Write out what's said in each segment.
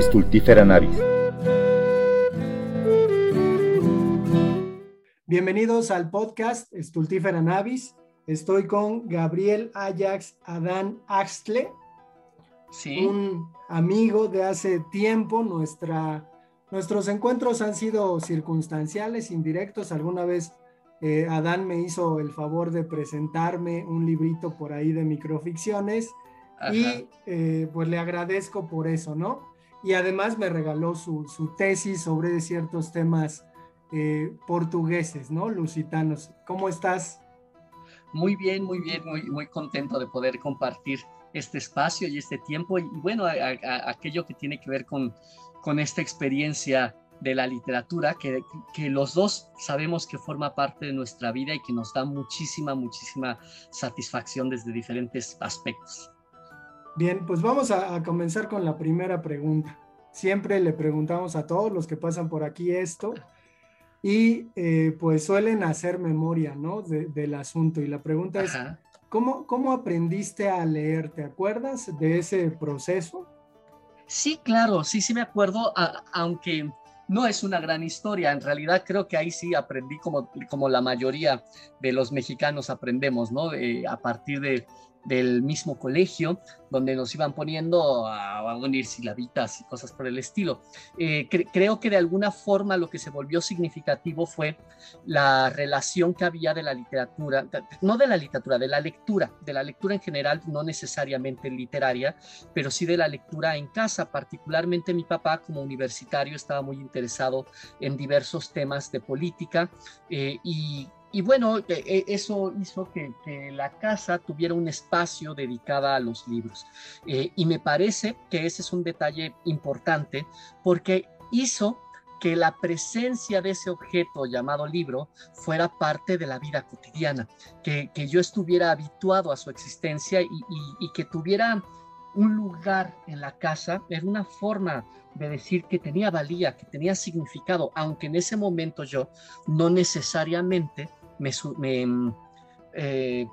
Stultifera navis. Bienvenidos al podcast Stultifera navis. Estoy con Gabriel Ajax Adán Axtle, Sí, un amigo de hace tiempo. Nuestra, nuestros encuentros han sido circunstanciales, indirectos. Alguna vez eh, Adán me hizo el favor de presentarme un librito por ahí de microficciones ajá. y eh, pues le agradezco por eso, ¿no? Y además me regaló su, tesis sobre ciertos temas eh, portugueses, ¿no? Lusitanos. ¿Cómo estás? Muy bien, muy bien, muy, muy contento de poder compartir este espacio y este tiempo y, bueno, aquello que tiene que ver con, esta experiencia de la literatura, que los dos sabemos que forma parte de nuestra vida y que nos da muchísima, muchísima satisfacción desde diferentes aspectos. Bien, pues vamos a, a comenzar con la primera pregunta. Siempre le preguntamos a todos los que pasan por aquí esto y eh, pues suelen hacer memoria, ¿no? De- del asunto. Y la pregunta es. ¿cómo, ¿cómo aprendiste a leer? ¿Te acuerdas de ese proceso? Sí, claro, sí, sí me acuerdo, a- aunque no es una gran historia. En realidad creo que ahí sí aprendí como, como la mayoría de los mexicanos aprendemos, ¿no? Eh, a partir de, del mismo colegio, donde nos iban poniendo a, a unir silabitas y cosas por el estilo. Eh, cre- creo que de alguna forma lo que se volvió significativo fue la relación que había de la literatura, no de la literatura, de la lectura, de la lectura en general, no necesariamente literaria, pero sí de la lectura en casa. Particularmente mi papá como universitario estaba muy interesado en diversos temas de política eh, y, y bueno, eh, eh, eso hizo que, que la casa tuviera un espacio dedicado a los libros. Eh, y me parece que ese es un detalle importante porque hizo que la presencia de ese objeto llamado libro fuera parte de la vida cotidiana, que, que yo estuviera habituado a su existencia y, y- y que tuviera un lugar en la casa, era una forma de decir que tenía valía, que tenía significado, aunque en ese momento yo no necesariamente me, mm, eh,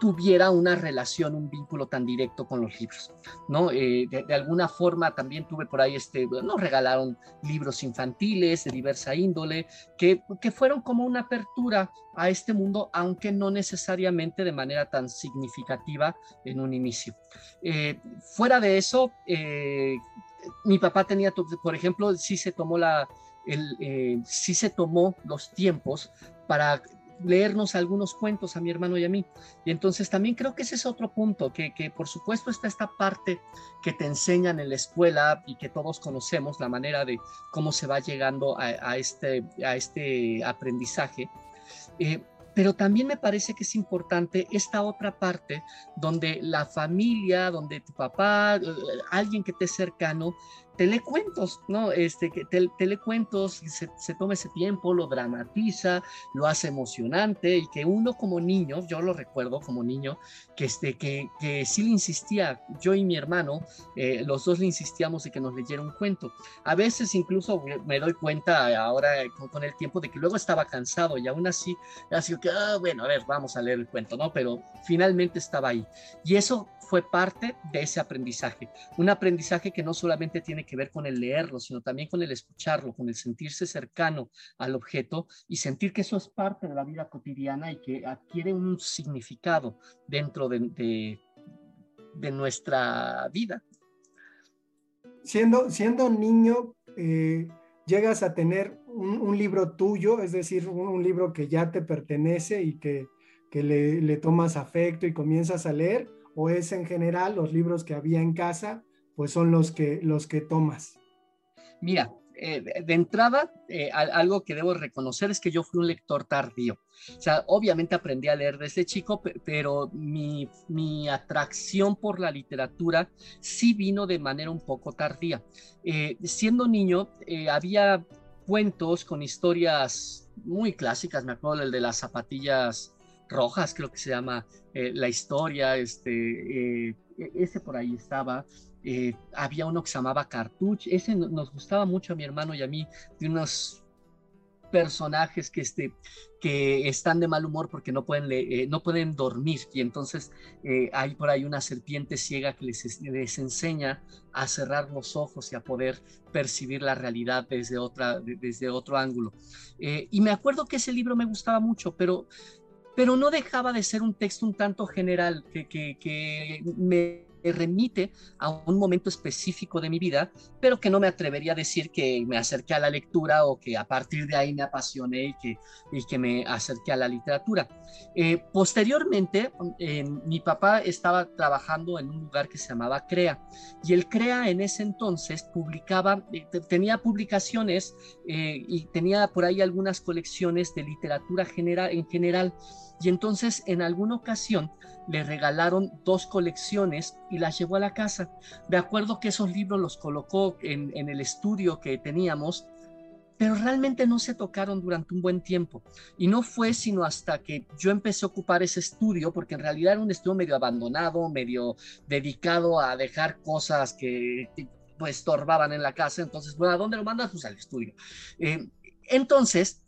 tuviera una relación, un vínculo tan directo con los libros, ¿no? Eh, de, alguna forma también tuve por ahí, este, nos regalaron libros infantiles de diversa índole, que, que fueron como una apertura a este mundo, aunque no necesariamente de manera tan significativa en un inicio. Eh, fuera de eso, mi papá tenía, por ejemplo, sí se tomó la, sí se tomó los tiempos para leernos algunos cuentos a mi hermano y a mí. Y entonces también creo que ese es otro punto, que, que por supuesto está esta parte que te enseñan en la escuela y que todos conocemos, la manera de cómo se va llegando a, a este, a este aprendizaje. Eh, pero también me parece que es importante esta otra parte donde la familia, donde tu papá, eh, alguien que te es cercano, te lee cuentos, ¿no? Este, que te, te lee cuentos, y se, se toma ese tiempo, lo dramatiza, lo hace emocionante y que uno como niño, yo lo recuerdo como niño, que, este, que, que sí le insistía, yo y mi hermano, eh, los dos le insistíamos de que nos leyera un cuento. A veces incluso me doy cuenta ahora con, con el tiempo de que luego estaba cansado y aún así, así que, ah, bueno, a ver, vamos a leer el cuento, ¿no? Pero finalmente estaba ahí. Y eso fue parte de ese aprendizaje, un aprendizaje que no solamente tiene que ver con el leerlo, sino también con el escucharlo, con el sentirse cercano al objeto y sentir que eso es parte de la vida cotidiana y que adquiere un significado dentro de, nuestra vida. Siendo, siendo niño, eh, llegas a tener un, libro tuyo, es decir, un, un, libro que ya te pertenece y que, que le, le tomas afecto y comienzas a leer, o es en general los libros que había en casa, pues son los que, los que tomas. Mira, eh, de entrada, eh, algo que debo reconocer es que yo fui un lector tardío. O sea, obviamente aprendí a leer desde chico, pero mi, mi atracción por la literatura sí vino de manera un poco tardía. Eh, siendo niño, había cuentos con historias muy clásicas, me acuerdo el de las zapatillas rojas, creo que se llama eh, la historia, este, eh, ese por ahí estaba. Eh, había uno que se llamaba Cartuch, ese nos gustaba mucho a mi hermano y a mí, de unos personajes que, este, que están de mal humor porque no pueden, no pueden dormir y entonces hay por ahí una serpiente ciega que les, enseña a cerrar los ojos y a poder percibir la realidad desde, otra, desde otro ángulo. Y me acuerdo que ese libro me gustaba mucho, pero, pero no dejaba de ser un texto un tanto general que, que, que me remite a un momento específico de mi vida, pero que no me atrevería a decir que me acerqué a la lectura o que a partir de ahí me apasioné y que, y que me acerqué a la literatura. Eh, posteriormente, eh, mi papá estaba trabajando en un lugar que se llamaba CREA y el CREA en ese entonces publicaba, eh, tenía publicaciones y tenía por ahí algunas colecciones de literatura general, en general. Y entonces en alguna ocasión le regalaron dos colecciones y las llevó a la casa. De acuerdo que esos libros los colocó en, el estudio que teníamos, pero realmente no se tocaron durante un buen tiempo. Y no fue sino hasta que yo empecé a ocupar ese estudio, porque en realidad era un estudio medio abandonado, medio dedicado a dejar cosas que pues estorbaban en la casa. Entonces, bueno, ¿a dónde lo mandas? Pues al estudio. Eh, entonces,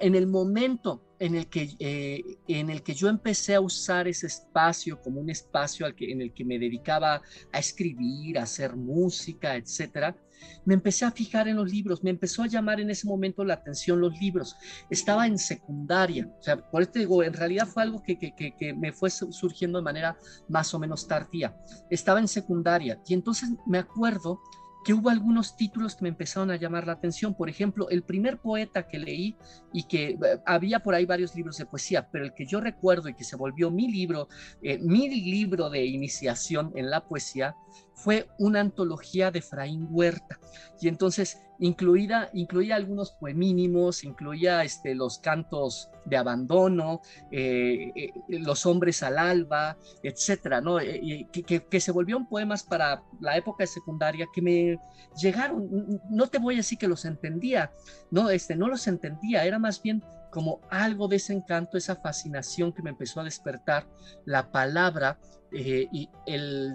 en el momento en el, que, eh, en el que yo empecé a usar ese espacio como un espacio al que, en el que me dedicaba a escribir, a hacer música, etcétera, me empecé a fijar en los libros, me empezó a llamar en ese momento la atención los libros. Estaba en secundaria, o sea, por esto digo, en realidad fue algo que, que, que, me fue surgiendo de manera más o menos tardía. Estaba en secundaria y entonces me acuerdo que hubo algunos títulos que me empezaron a llamar la atención. Por ejemplo, el primer poeta que leí y que eh, había por ahí varios libros de poesía, pero el que yo recuerdo y que se volvió mi libro, eh, mi libro de iniciación en la poesía, fue una antología de Fraín Huerta. Y entonces incluida, incluía algunos poemínimos, incluía este, los cantos de abandono, eh, eh, los hombres al alba, etcétera, ¿no? Eh, que, que, se volvieron poemas para la época de secundaria que me llegaron, no te voy a decir que los entendía, no, este, no los entendía, era más bien como algo de ese encanto, esa fascinación que me empezó a despertar la palabra y el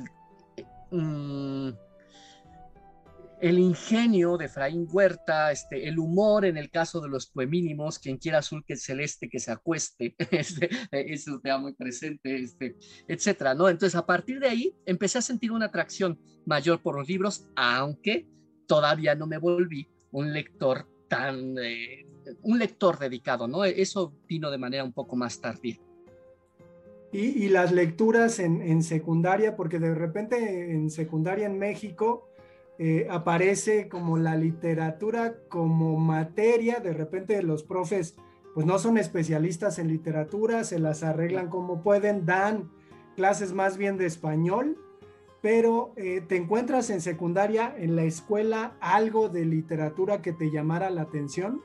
Mm, el ingenio de Efraín Huerta, este, el humor en el caso de los poemínimos, quien quiera azul que celeste que se acueste, este, eso te da muy presente, este, etcétera, ¿no? Entonces, a partir de ahí, empecé a sentir una atracción mayor por los libros, aunque todavía no me volví un lector tan, eh, un lector dedicado, ¿no? Eso vino de manera un poco más tardía. Y, las lecturas en, secundaria, porque de repente en secundaria en México eh, aparece como la literatura como materia, de repente los profes pues no son especialistas en literatura, se las arreglan como pueden, dan clases más bien de español, pero eh, te encuentras en secundaria, en la escuela, algo de literatura que te llamara la atención.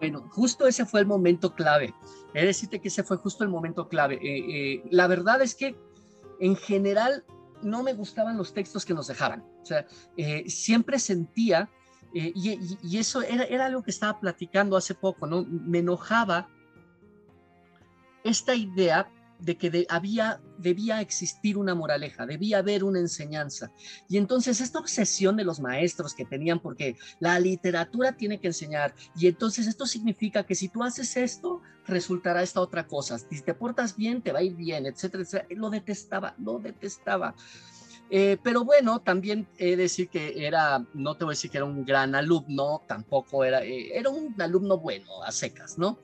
Bueno, justo ese fue el momento clave. Es decirte que ese fue justo el momento clave. Eh, eh, la verdad es que en general no me gustaban los textos que nos dejaban. O sea, eh, siempre sentía, y, eso era, era algo que estaba platicando hace poco, ¿no? Me enojaba esta idea de que había, debía existir una moraleja, debía haber una enseñanza. Y entonces esta obsesión de los maestros que tenían, porque la literatura tiene que enseñar, y entonces esto significa que si tú haces esto, resultará esta otra cosa. Si te portas bien, te va a ir bien, etcétera, etcétera. Lo detestaba, lo detestaba. Eh, pero bueno, también he de decir que era, no te voy a decir que era un gran alumno, tampoco era, eh, era un alumno bueno, a secas, ¿no?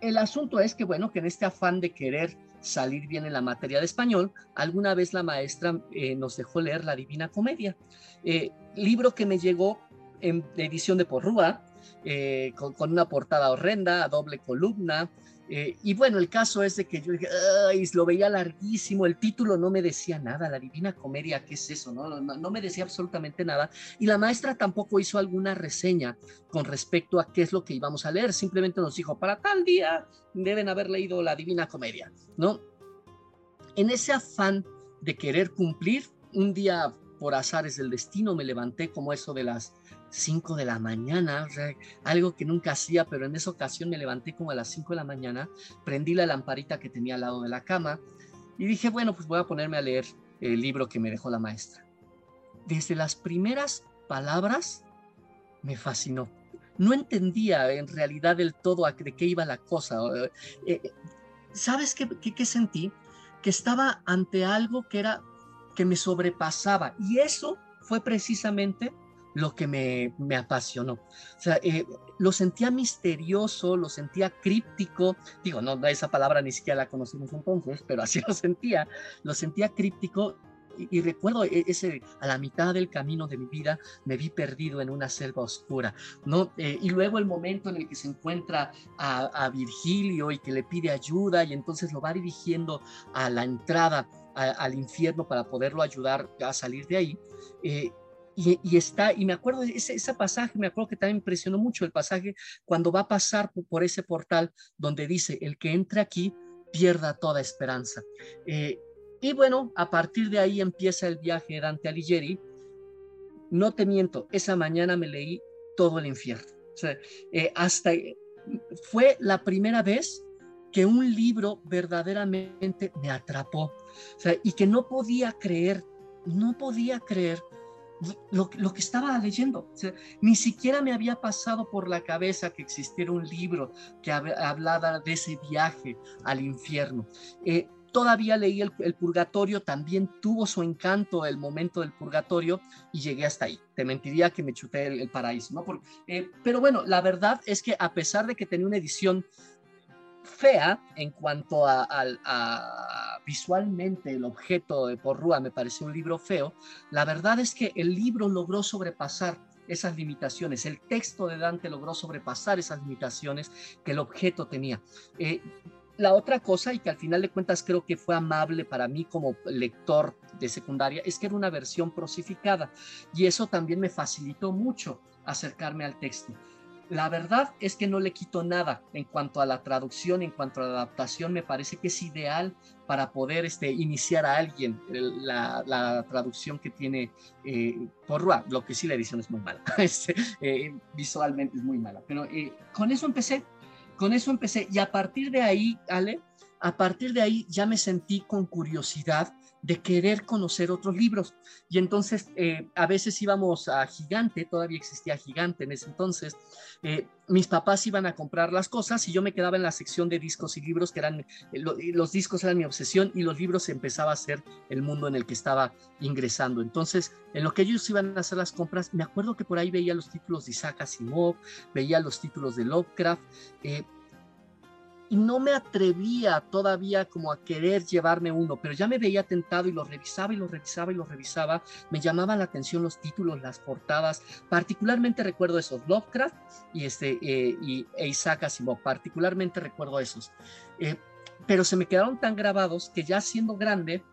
El asunto es que, bueno, que en este afán de querer salir bien en la materia de español, alguna vez la maestra eh, nos dejó leer La Divina Comedia, eh, libro que me llegó en edición de Porrúa, eh, con, una portada horrenda, a doble columna, eh, y bueno, el caso es de que yo Ay, lo veía larguísimo, el título no me decía nada, la Divina Comedia, ¿qué es eso? No, no, me decía absolutamente nada. Y la maestra tampoco hizo alguna reseña con respecto a qué es lo que íbamos a leer, simplemente nos dijo, para tal día deben haber leído la Divina Comedia, ¿no? En ese afán de querer cumplir, un día por azares del destino me levanté como eso de las 5 de la mañana, algo que nunca hacía, pero en esa ocasión me levanté como a las 5 de la mañana, prendí la lamparita que tenía al lado de la cama y dije, bueno, pues voy a ponerme a leer el libro que me dejó la maestra. Desde las primeras palabras me fascinó. no entendía en realidad del todo a de qué iba la cosa. Eh, ¿Sabes qué, qué, sentí? Que estaba ante algo que era que me sobrepasaba y eso fue precisamente lo que me, me apasionó. O sea, eh, lo sentía misterioso, lo sentía críptico. Digo, no, esa palabra ni siquiera la conocimos entonces, pero así lo sentía. Lo sentía críptico y, recuerdo e, ese, a la mitad del camino de mi vida me vi perdido en una selva oscura, ¿no? Eh, y luego el momento en el que se encuentra a, Virgilio y que le pide ayuda y entonces lo va dirigiendo a la entrada al infierno para poderlo ayudar a salir de ahí. Eh, y, está, y me acuerdo, ese, ese pasaje, me acuerdo que también impresionó mucho el pasaje cuando va a pasar por, ese portal donde dice, el que entre aquí pierda toda esperanza. Eh, y bueno, a partir de ahí empieza el viaje de Dante Alighieri. No te miento, esa mañana me leí todo el infierno. O sea, eh, hasta fue la primera vez que un libro verdaderamente me atrapó. O sea, y que no podía creer, no podía creer lo, que estaba leyendo. Ni siquiera me había pasado por la cabeza que existiera un libro que hablara de ese viaje al infierno. Eh, todavía leí el, purgatorio, también tuvo su encanto el momento del purgatorio y llegué hasta ahí. Te mentiría que me chuté el, paraíso, ¿no? Eh, pero bueno, la verdad es que a pesar de que tenía una edición fea en cuanto a, visualmente el objeto de Porrúa me pareció un libro feo, la verdad es que el libro logró sobrepasar esas limitaciones. El texto de Dante logró sobrepasar esas limitaciones que el objeto tenía. Eh, la otra cosa, y que al final de cuentas creo que fue amable para mí como lector de secundaria, es que era una versión prosificada y eso también me facilitó mucho acercarme al texto. La verdad es que no le quito nada en cuanto a la traducción, en cuanto a la adaptación, me parece que es ideal para poder este, iniciar a alguien la, traducción que tiene eh, Porrua, lo que sí la edición es muy mala, este, eh, visualmente es muy mala, pero eh, con eso empecé con eso empecé. Y a partir de ahí, Ale, a partir de ahí ya me sentí con curiosidad de querer conocer otros libros. Y entonces eh, a veces íbamos a Gigante, todavía existía Gigante en ese entonces, eh, mis papás iban a comprar las cosas y yo me quedaba en la sección de discos y libros, que eran, eh, los discos eran mi obsesión y los libros empezaba a ser el mundo en el que estaba ingresando. Entonces, en lo que ellos iban a hacer las compras, me acuerdo que por ahí veía los títulos de Isaac Asimov, veía los títulos de Lovecraft, y no me atrevía todavía como a querer llevarme uno, pero ya me veía tentado y lo revisaba y lo revisaba y lo revisaba. Me llamaban la atención los títulos, las portadas. Particularmente recuerdo esos, Lovecraft y, este, eh, y e Isaac Asimov, particularmente recuerdo esos. Eh, pero se me quedaron tan grabados que ya siendo grande,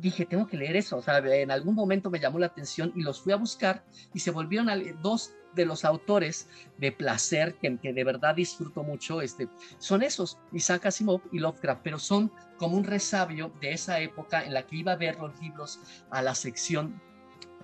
dije, tengo que leer eso. O sea, en algún momento me llamó la atención y los fui a buscar y se volvieron a dos de los autores de placer que, que de verdad disfruto mucho este, son esos, Isaac Asimov y Lovecraft, pero son como un resabio de esa época en la que iba a ver los libros a la sección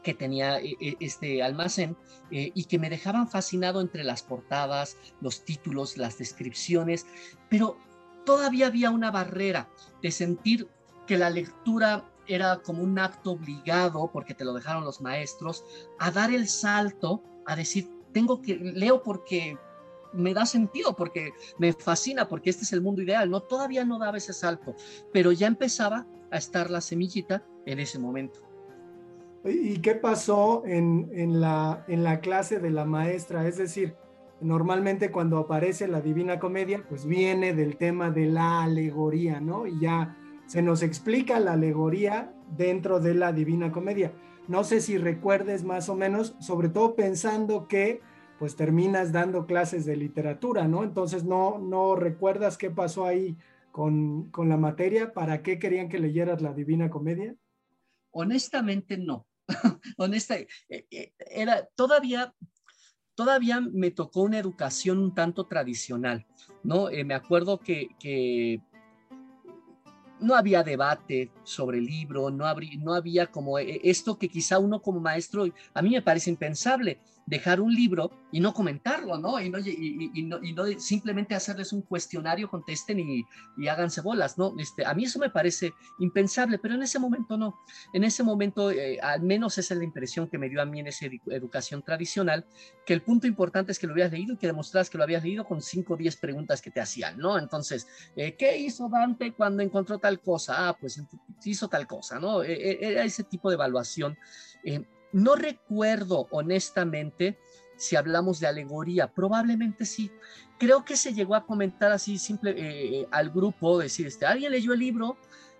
que tenía eh, eh, este almacén eh, y que me dejaban fascinado entre las portadas, los títulos, las descripciones, pero todavía había una barrera de sentir que la lectura era como un acto obligado, porque te lo dejaron los maestros, a dar el salto a decir, tengo que, leo porque me da sentido, porque me fascina, porque este es el mundo ideal. No, todavía no daba ese salto, pero ya empezaba a estar la semillita en ese momento. ¿Y qué pasó en, en, la, en la clase de la maestra? Es decir, normalmente cuando aparece la Divina Comedia, pues viene del tema de la alegoría, ¿no? Y ya se nos explica la alegoría dentro de la Divina Comedia. No sé si recuerdes más o menos, sobre todo pensando que pues terminas dando clases de literatura, ¿no? Entonces no, no recuerdas qué pasó ahí con, la materia, ¿para qué querían que leyeras la Divina Comedia? Honestamente no. Honesta, eh, eh, era todavía todavía me tocó una educación un tanto tradicional, ¿no? Eh, me acuerdo que, que, no había debate, sobre el libro, no, no había como eh, esto que quizá uno como maestro, a mí me parece impensable, dejar un libro y no comentarlo, ¿no? Y no, y, no, simplemente hacerles un cuestionario, contesten y, háganse bolas, ¿no? Este, a mí eso me parece impensable, pero en ese momento no. En ese momento, eh, al menos esa es la impresión que me dio a mí en esa educación tradicional, que el punto importante es que lo habías leído y que demostraras que lo habías leído con 5 o 10 preguntas que te hacían, ¿no? Entonces, eh, ¿qué hizo Dante cuando encontró tal cosa? Ah, pues hizo tal cosa, ¿no? E, e, era ese tipo de evaluación. Eh, no recuerdo honestamente si hablamos de alegoría, probablemente sí. Creo que se llegó a comentar así simple eh, al grupo, decir, este, ¿alguien leyó el libro?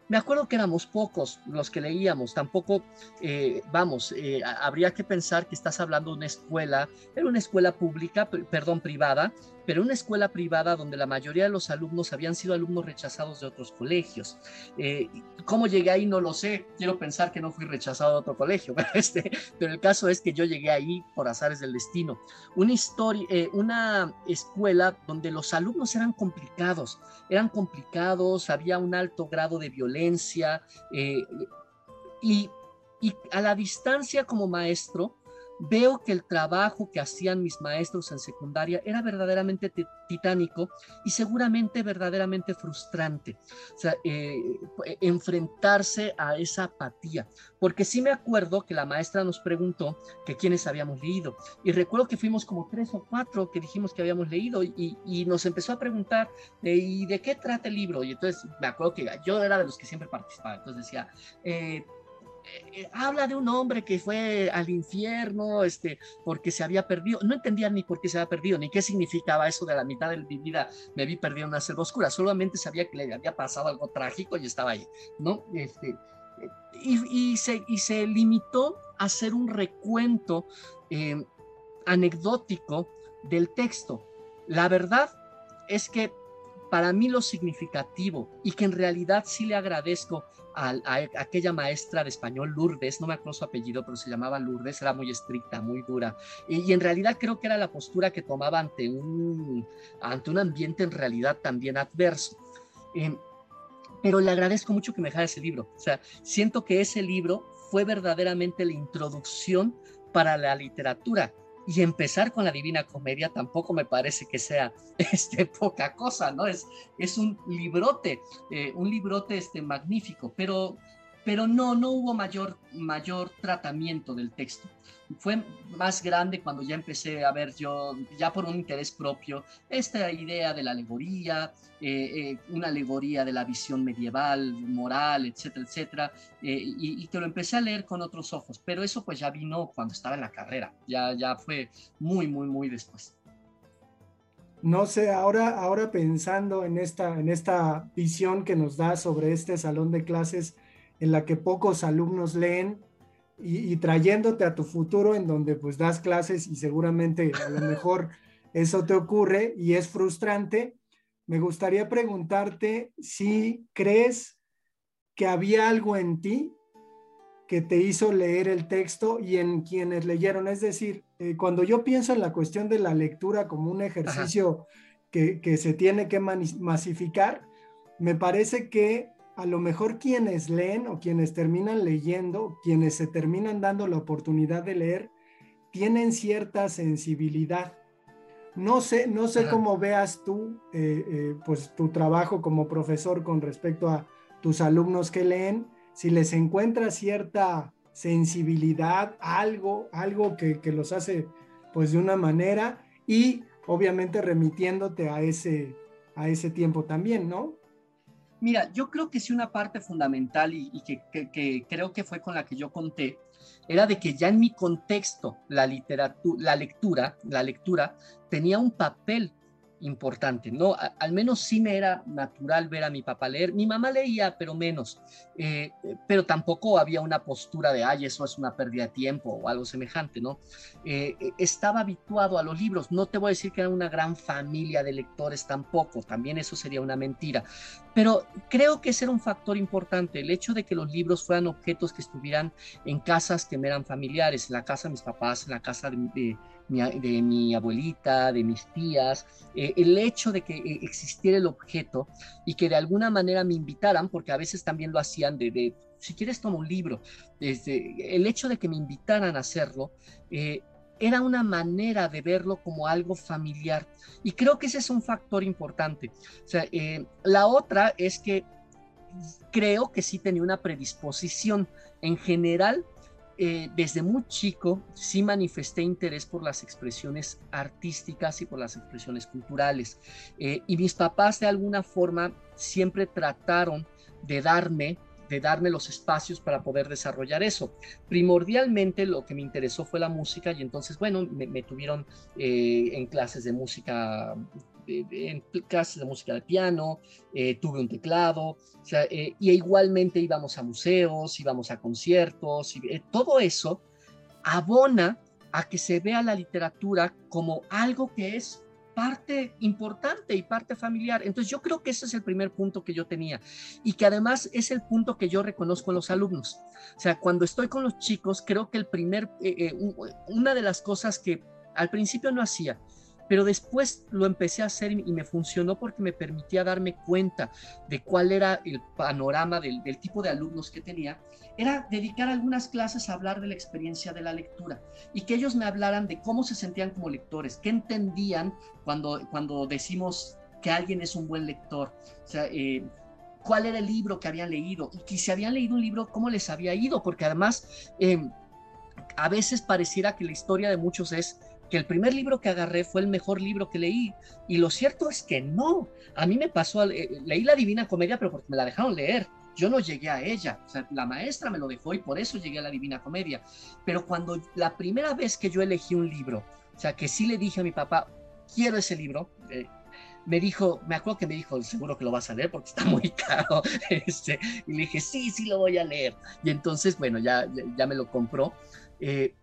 Me acuerdo que éramos pocos los que leíamos, tampoco, eh, vamos, eh, habría que pensar que estás hablando de una escuela, era una escuela pública, perdón, privada, pero una escuela privada donde la mayoría de los alumnos habían sido alumnos rechazados de otros colegios. Eh, ¿Cómo llegué ahí? No lo sé. Quiero pensar que no fui rechazado de otro colegio, pero, este, pero el caso es que yo llegué ahí por azares del destino. Una, historia, eh, una escuela donde los alumnos eran complicados, eran complicados, había un alto grado de violencia eh, y, y a la distancia como maestro, veo que el trabajo que hacían mis maestros en secundaria era verdaderamente titánico y seguramente verdaderamente frustrante. O sea, eh, enfrentarse a esa apatía. Porque sí me acuerdo que la maestra nos preguntó que quiénes habíamos leído. Y recuerdo que fuimos como tres o cuatro que dijimos que habíamos leído y, nos empezó a preguntar, ¿y de qué trata el libro? Y entonces me acuerdo que yo era de los que siempre participaba. Entonces decía, eh, eh, eh, habla de un hombre que fue al infierno este, porque se había perdido. No entendía ni por qué se había perdido, ni qué significaba eso de la mitad de mi vida me vi perdido en una selva oscura. Solamente sabía que le había pasado algo trágico y estaba ahí, ¿no? Este, y, se, y se limitó a hacer un recuento eh, anecdótico del texto. La verdad es que para mí lo significativo y que en realidad sí le agradezco a, aquella maestra de español, Lourdes, no me acuerdo su apellido, pero se llamaba Lourdes, era muy estricta, muy dura. Y, en realidad creo que era la postura que tomaba ante un, ante un ambiente en realidad también adverso. Em, pero le agradezco mucho que me dejara ese libro. O sea, siento que ese libro fue verdaderamente la introducción para la literatura y empezar con la Divina Comedia tampoco me parece que sea este, poca cosa, ¿no? Es, es un librote, eh, un librote este, magnífico, pero pero no, no hubo mayor, mayor tratamiento del texto. Fue más grande cuando ya empecé a ver yo, ya por un interés propio, esta idea de la alegoría, eh, eh, una alegoría de la visión medieval, moral, etcétera, etcétera, eh, y, que lo empecé a leer con otros ojos, pero eso pues ya vino cuando estaba en la carrera, ya, ya fue muy, muy, muy después. No sé, ahora, ahora pensando en esta, en esta visión que nos da sobre este salón de clases, en la que pocos alumnos leen y, trayéndote a tu futuro en donde pues das clases y seguramente a lo mejor eso te ocurre y es frustrante, me gustaría preguntarte si crees que había algo en ti que te hizo leer el texto y en quienes leyeron. Es decir, eh, cuando yo pienso en la cuestión de la lectura como un ejercicio que, que, se tiene que masificar, me parece que a lo mejor quienes leen o quienes terminan leyendo, quienes se terminan dando la oportunidad de leer, tienen cierta sensibilidad. No sé, no sé cómo veas tú, eh, eh, pues tu trabajo como profesor con respecto a tus alumnos que leen, si les encuentra cierta sensibilidad, algo, algo que, que los hace pues de una manera y obviamente remitiéndote a ese, a ese tiempo también, ¿no? Mira, yo creo que sí una parte fundamental y, que, creo que fue con la que yo conté, era de que ya en mi contexto la literatura, la lectura, la lectura tenía un papel importante, ¿no? al menos sí me era natural ver a mi papá leer. Mi mamá leía, pero menos, eh, pero tampoco había una postura de, ay, eso es una pérdida de tiempo o algo semejante, ¿no? Eh, estaba habituado a los libros. No te voy a decir que era una gran familia de lectores tampoco, también eso sería una mentira, Pero creo que ese era un factor importante, el hecho de que los libros fueran objetos que estuvieran en casas que me eran familiares, en la casa de mis papás, en la casa de, mi, abuelita, de mis tías, eh, el hecho de que eh, existiera el objeto y que de alguna manera me invitaran, porque a veces también lo hacían de, si quieres toma un libro, desde el hecho de que me invitaran a hacerlo, eh, era una manera de verlo como algo familiar. Y creo que ese es un factor importante. La otra es que creo que sí tenía una predisposición. En general, eh, desde muy chico sí manifesté interés por las expresiones artísticas y por las expresiones culturales. Eh, y mis papás de alguna forma siempre trataron de darme de darme los espacios para poder desarrollar eso. Primordialmente lo que me interesó fue la música y entonces, bueno, me, tuvieron eh, en clases de música en clases de música de piano, eh, tuve un teclado, eh, y igualmente íbamos a museos, íbamos a conciertos, y, todo eso abona a que se vea la literatura como algo que es parte importante y parte familiar. Entonces yo creo que ese es el primer punto que yo tenía y que además es el punto que yo reconozco en los alumnos. O sea, cuando estoy con los chicos, creo que el primer, eh, eh, una de las cosas que al principio no hacía, pero después lo empecé a hacer y me funcionó porque me permitía darme cuenta de cuál era el panorama del, tipo de alumnos que tenía, era dedicar algunas clases a hablar de la experiencia de la lectura y que ellos me hablaran de cómo se sentían como lectores, qué entendían cuando, cuando decimos que alguien es un buen lector, o sea, eh, cuál era el libro que habían leído. Y si habían leído un libro, cómo les había ido, porque además eh, a veces pareciera que la historia de muchos es que el primer libro que agarré fue el mejor libro que leí. Y lo cierto es que no. A mí me pasó, eh, leí la Divina Comedia, pero porque me la dejaron leer. Yo no llegué a ella. O sea, la maestra me lo dejó y por eso llegué a la Divina Comedia. Pero cuando la primera vez que yo elegí un libro, o sea, que sí le dije a mi papá, quiero ese libro, eh, me dijo, me acuerdo que me dijo, seguro que lo vas a leer porque está muy caro. Este, y le dije, sí, sí lo voy a leer. Y entonces, bueno, ya, ya, me lo compró. Eh,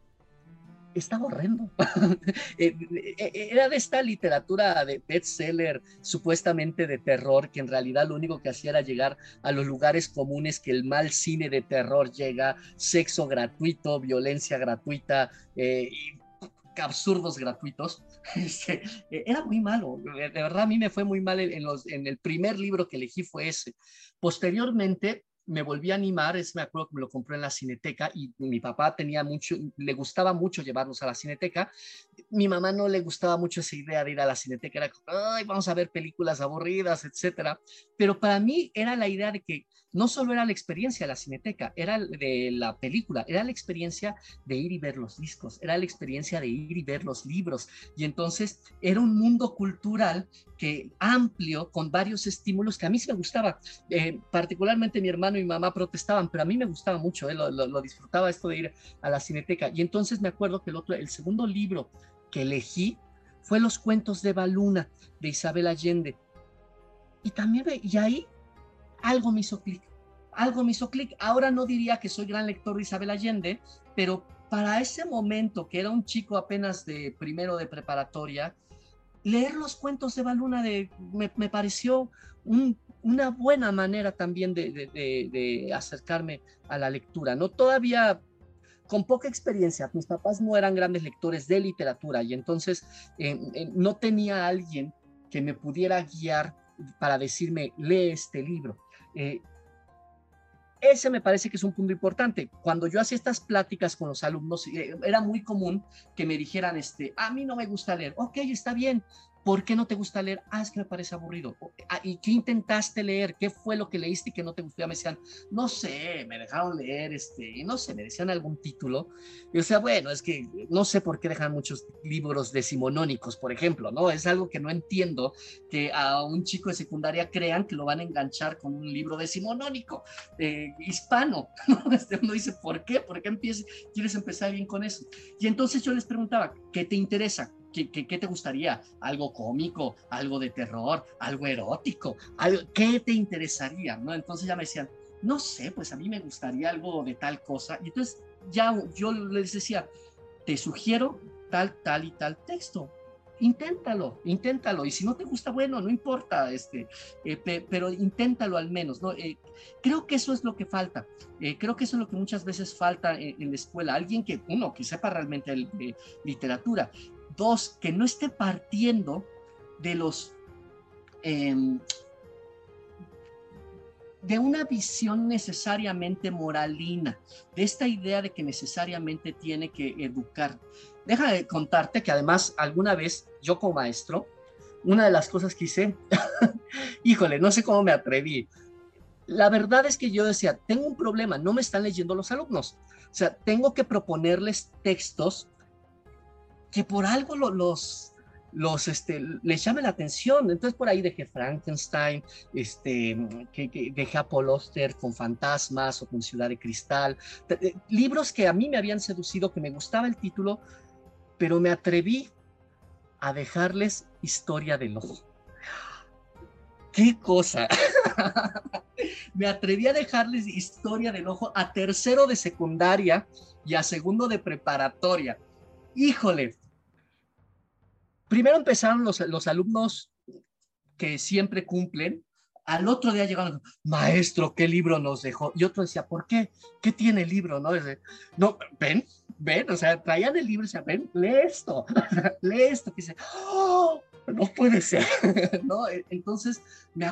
estaba horrendo. Eh, eh, era de esta literatura de bestseller, supuestamente de terror, que en realidad lo único que hacía era llegar a los lugares comunes que el mal cine de terror llega, sexo gratuito, violencia gratuita eh, y absurdos gratuitos. Este, era muy malo, de verdad a mí me fue muy mal en, los, en el primer libro que elegí fue ese. Posteriormente me volví a animar, es, me acuerdo que me lo compré en la cineteca y mi papá tenía mucho, le gustaba mucho llevarnos a la cineteca. Mi mamá no le gustaba mucho esa idea de ir a la cineteca, era, ay, vamos a ver películas aburridas, etcétera. Pero para mí era la idea de que no solo era la experiencia de la cineteca, era de la película, era la experiencia de ir y ver los discos, era la experiencia de ir y ver los libros. Y entonces era un mundo cultural que amplio, con varios estímulos que a mí sí me gustaba. Eh, particularmente mi hermano y mi mamá protestaban, pero a mí me gustaba mucho, eh, lo, disfrutaba esto de ir a la cineteca. Y entonces me acuerdo que el, otro, el segundo libro que elegí fue Los cuentos de Baluna de Isabel Allende. Y también, y ahí algo me hizo clic, algo me hizo clic. Ahora no diría que soy gran lector de Isabel Allende, pero para ese momento, que era un chico apenas de primero de preparatoria, leer los cuentos de Baluna de, me, pareció una buena manera también de, acercarme a la lectura. No todavía con poca experiencia, mis papás no eran grandes lectores de literatura y entonces no tenía alguien que me pudiera guiar para decirme, lee este libro. Eh, ese me parece que es un punto importante. Cuando yo hacía estas pláticas con los alumnos, eh, era muy común que me dijeran, este, a mí no me gusta leer. Ok, está bien, ¿Por qué no te gusta leer? Ah, es que me parece aburrido. Ah, ¿Y qué intentaste leer? ¿Qué fue lo que leíste y que no te gustó? me decían, no sé, me dejaron leer, este, no sé, me decían algún título. Y o sea, bueno, es que no sé por qué dejan muchos libros decimonónicos, por ejemplo, ¿no? Es algo que no entiendo que a un chico de secundaria crean que lo van a enganchar con un libro decimonónico eh, hispano, ¿no? Este, uno dice, ¿por qué? ¿Por qué quieres empezar bien con eso? Y entonces yo les preguntaba, ¿qué te interesa? ¿Qué, te gustaría? ¿Algo cómico? ¿Algo de terror? ¿Algo erótico? ¿Qué te interesaría? ¿no? Entonces ya me decían, no sé, pues a mí me gustaría algo de tal cosa. Y entonces ya yo les decía, te sugiero tal, tal y tal texto. inténtalo, inténtalo. Y si no te gusta, bueno, no importa, este, eh, pero inténtalo al menos, ¿no? Eh, creo que eso es lo que falta. Eh, creo que eso es lo que muchas veces falta en, la escuela. Alguien que, uno, que sepa realmente de literatura. Dos, que no esté partiendo de los... Em, de una visión necesariamente moralina, de esta idea de que necesariamente tiene que educar. Deja de contarte que además alguna vez yo como maestro, una de las cosas que hice, híjole, no sé cómo me atreví. La verdad es que yo decía, tengo un problema, no me están leyendo los alumnos. O sea, tengo que proponerles textos que por algo los, los, este, les llame la atención. Entonces por ahí dejé Frankenstein, este, que, dejé a Paul Oster con Fantasmas o con Ciudad de Cristal, eh, libros que a mí me habían seducido, que me gustaba el título, pero me atreví a dejarles historia del ojo. ¡Qué cosa! me atreví a dejarles historia del ojo a tercero de secundaria y a segundo de preparatoria. Híjole, primero empezaron los, los alumnos que siempre cumplen, al otro día llegaron, maestro, ¿qué libro nos dejó? Y otro decía, ¿por qué? ¿Qué tiene el libro? No, no ven, ven, o sea, traían el libro y decían, ven, lee esto, lee esto. Y dice, ¡Oh! no puede ser, ¿no? E, entonces, me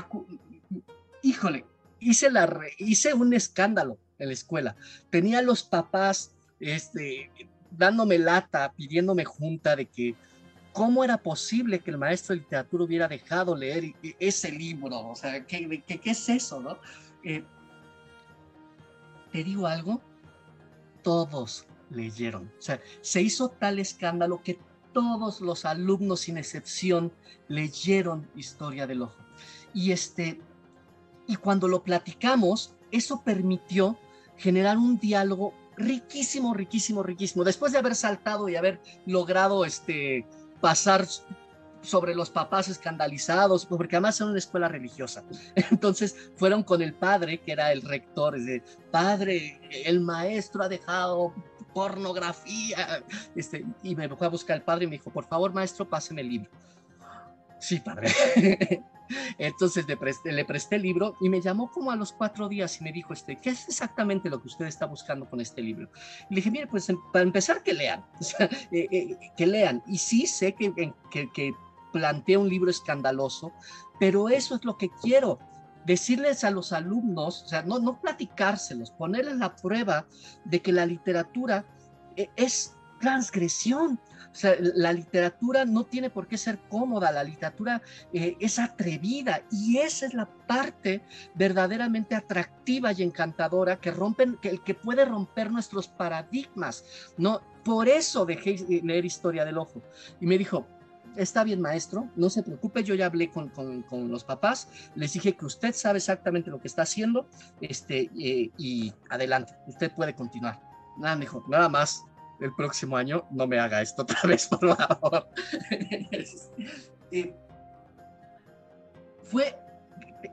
híjole, hice, la hice un escándalo en la escuela. Tenía los papás este, dándome lata, pidiéndome junta de que ¿Cómo era posible que el maestro de literatura hubiera dejado leer ese libro? O sea, ¿qué, qué, es eso, no? Eh, ¿Te digo algo? Todos leyeron. O sea, se hizo tal escándalo que todos los alumnos, sin excepción, leyeron Historia del Ojo. Y, este, y cuando lo platicamos, eso permitió generar un diálogo riquísimo, riquísimo, riquísimo. Después de haber saltado y haber logrado este, pasar sobre los papás escandalizados, porque además era una escuela religiosa. Entonces fueron con el padre, que era el rector, es de, padre, el maestro ha dejado pornografía, este, y me fue a buscar el padre y me dijo, por favor, maestro, páseme el libro. Sí, padre. Entonces le presté, le presté el libro y me llamó como a los cuatro días y me dijo, este, ¿qué es exactamente lo que usted está buscando con este libro? Y le dije, mire, pues em, para empezar que lean, eh, eh, que lean. Y sí sé que, que, que plantea un libro escandaloso, pero eso es lo que quiero, decirles a los alumnos, o sea, no, no platicárselos, ponerles la prueba de que la literatura eh, es transgresión, o sea, la literatura no tiene por qué ser cómoda, la literatura eh, es atrevida y esa es la parte verdaderamente atractiva y encantadora que rompen, que, que puede romper nuestros paradigmas, ¿no? Por eso dejé leer Historia del Ojo. Y me dijo, está bien, maestro, no se preocupe, yo ya hablé con, con, los papás, les dije que usted sabe exactamente lo que está haciendo, este, eh, y adelante, usted puede continuar. Nada, mejor, nada más el próximo año no me haga esto otra vez, por favor. fue,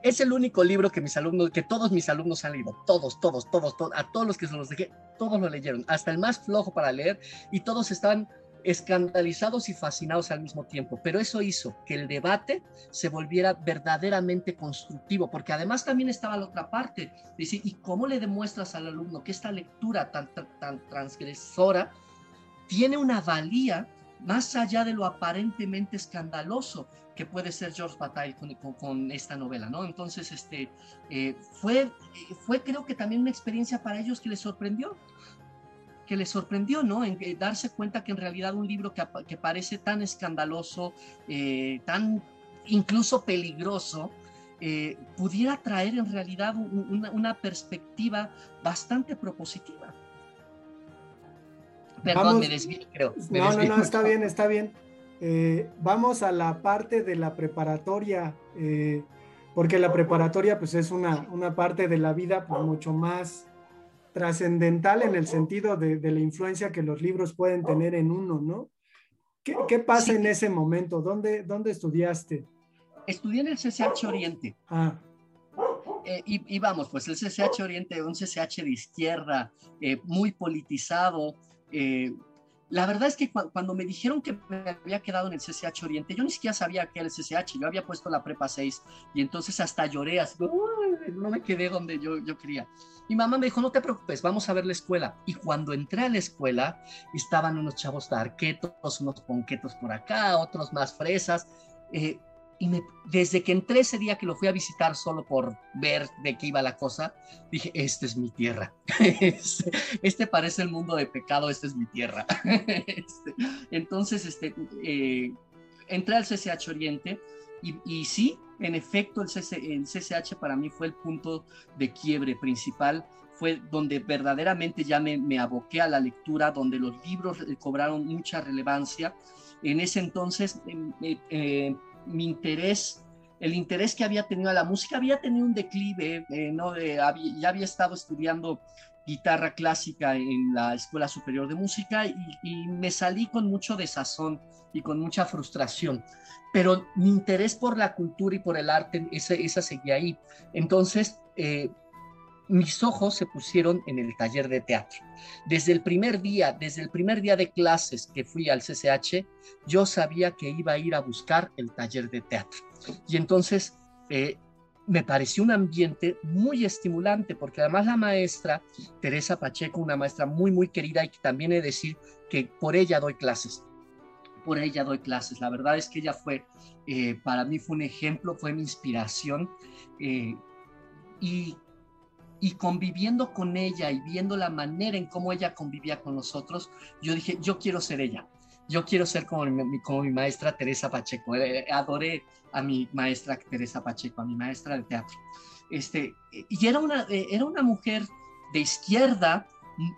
es el único libro que mis alumnos, que todos mis alumnos han leído, todos, todos, todos, todos, a todos los que se los dejé, todos lo leyeron, hasta el más flojo para leer, y todos estaban escandalizados y fascinados al mismo tiempo, pero eso hizo que el debate se volviera verdaderamente constructivo, porque además también estaba la otra parte, decir, ¿y cómo le demuestras al alumno que esta lectura tan, tan, transgresora tiene una valía más allá de lo aparentemente escandaloso que puede ser George Bataille con, con, esta novela, ¿no? Entonces, este, eh, fue, fue creo que también una experiencia para ellos que les sorprendió, que le sorprendió, ¿no? En, darse cuenta que en realidad un libro que, parece tan escandaloso, eh, tan incluso peligroso, eh, pudiera traer en realidad una, perspectiva bastante propositiva. Perdón, me desvío, creo. no, no, no, está bien, está bien. Eh, vamos a la parte de la preparatoria, porque la preparatoria pues es una, una parte de la vida pues, mucho más trascendental en el sentido de, la influencia que los libros pueden tener en uno, ¿no? ¿Qué, pasa en ese momento? ¿Dónde, ¿Dónde estudiaste? Estudié en el CCH Oriente. Ah. Eh, y, vamos, pues el CCH Oriente, un CCH de izquierda, eh, muy politizado, eh, la verdad es que cuando me dijeron que me había quedado en el CCH Oriente, yo ni siquiera sabía que era el CCH, yo había puesto la prepa 6 y entonces hasta lloré, así, no me quedé donde yo, yo quería. Mi mamá me dijo, no te preocupes, vamos a ver la escuela. Y cuando entré a la escuela, estaban unos chavos arquetos, unos ponquetos por acá, otros más fresas. Eh, y desde que entré ese día que lo fui a visitar solo por ver de qué iba la cosa, dije, esta es mi tierra. Este, este, parece el mundo de pecado, esta es mi tierra. Este, entonces, este, eh, entré al CCH Oriente y, y sí, en efecto, el, el CCH para mí fue el punto de quiebre principal fue donde verdaderamente ya me, me, aboqué a la lectura, donde los libros cobraron mucha relevancia. En ese entonces em, eh, eh, mi interés, el interés que había tenido a la música había tenido un declive, eh, ya había estado estudiando guitarra clásica en la Escuela Superior de Música y, me salí con mucho desazón y con mucha frustración. Pero mi interés por la cultura y por el arte, esa, esa seguía ahí. Entonces, eh, mis ojos se pusieron en el taller de teatro. Desde el primer día, desde el primer día de clases que fui al CCH, yo sabía que iba a ir a buscar el taller de teatro. Y entonces eh, me pareció un ambiente muy estimulante, porque además la maestra, Teresa Pacheco, una maestra muy, muy querida y que también he de decir que por ella doy clases, por ella doy clases. La verdad es que ella fue, eh, para mí fue un ejemplo, fue mi inspiración. Eh, y, y conviviendo con ella y viendo la manera en cómo ella convivía con nosotros, yo dije, yo quiero ser ella yo quiero ser como mi, como mi maestra Teresa Pacheco. Eh, eh, adoré a mi maestra Teresa Pacheco, a mi maestra de teatro. Este, y era una, eh, era una mujer de izquierda,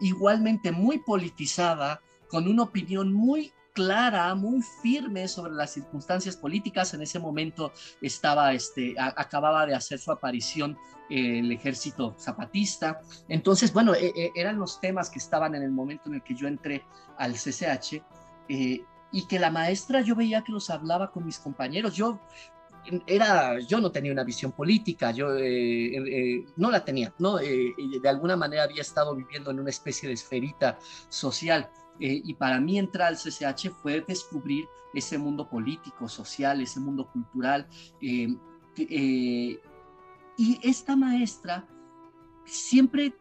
igualmente muy politizada, con una opinión muy clara, muy firme sobre las circunstancias políticas. En ese momento estaba, este, acababa de hacer su aparición el ejército zapatista. Entonces, bueno, eran los temas que estaban en el momento en el que yo entré al CCH eh, y que la maestra yo veía que los hablaba con mis compañeros. Yo era, yo no tenía una visión política, yo eh, eh, no la tenía, ¿no? de alguna manera había estado viviendo en una especie de esferita social. y para mí entrar al CCH fue descubrir ese mundo político, social, ese mundo cultural. y esta maestra siempre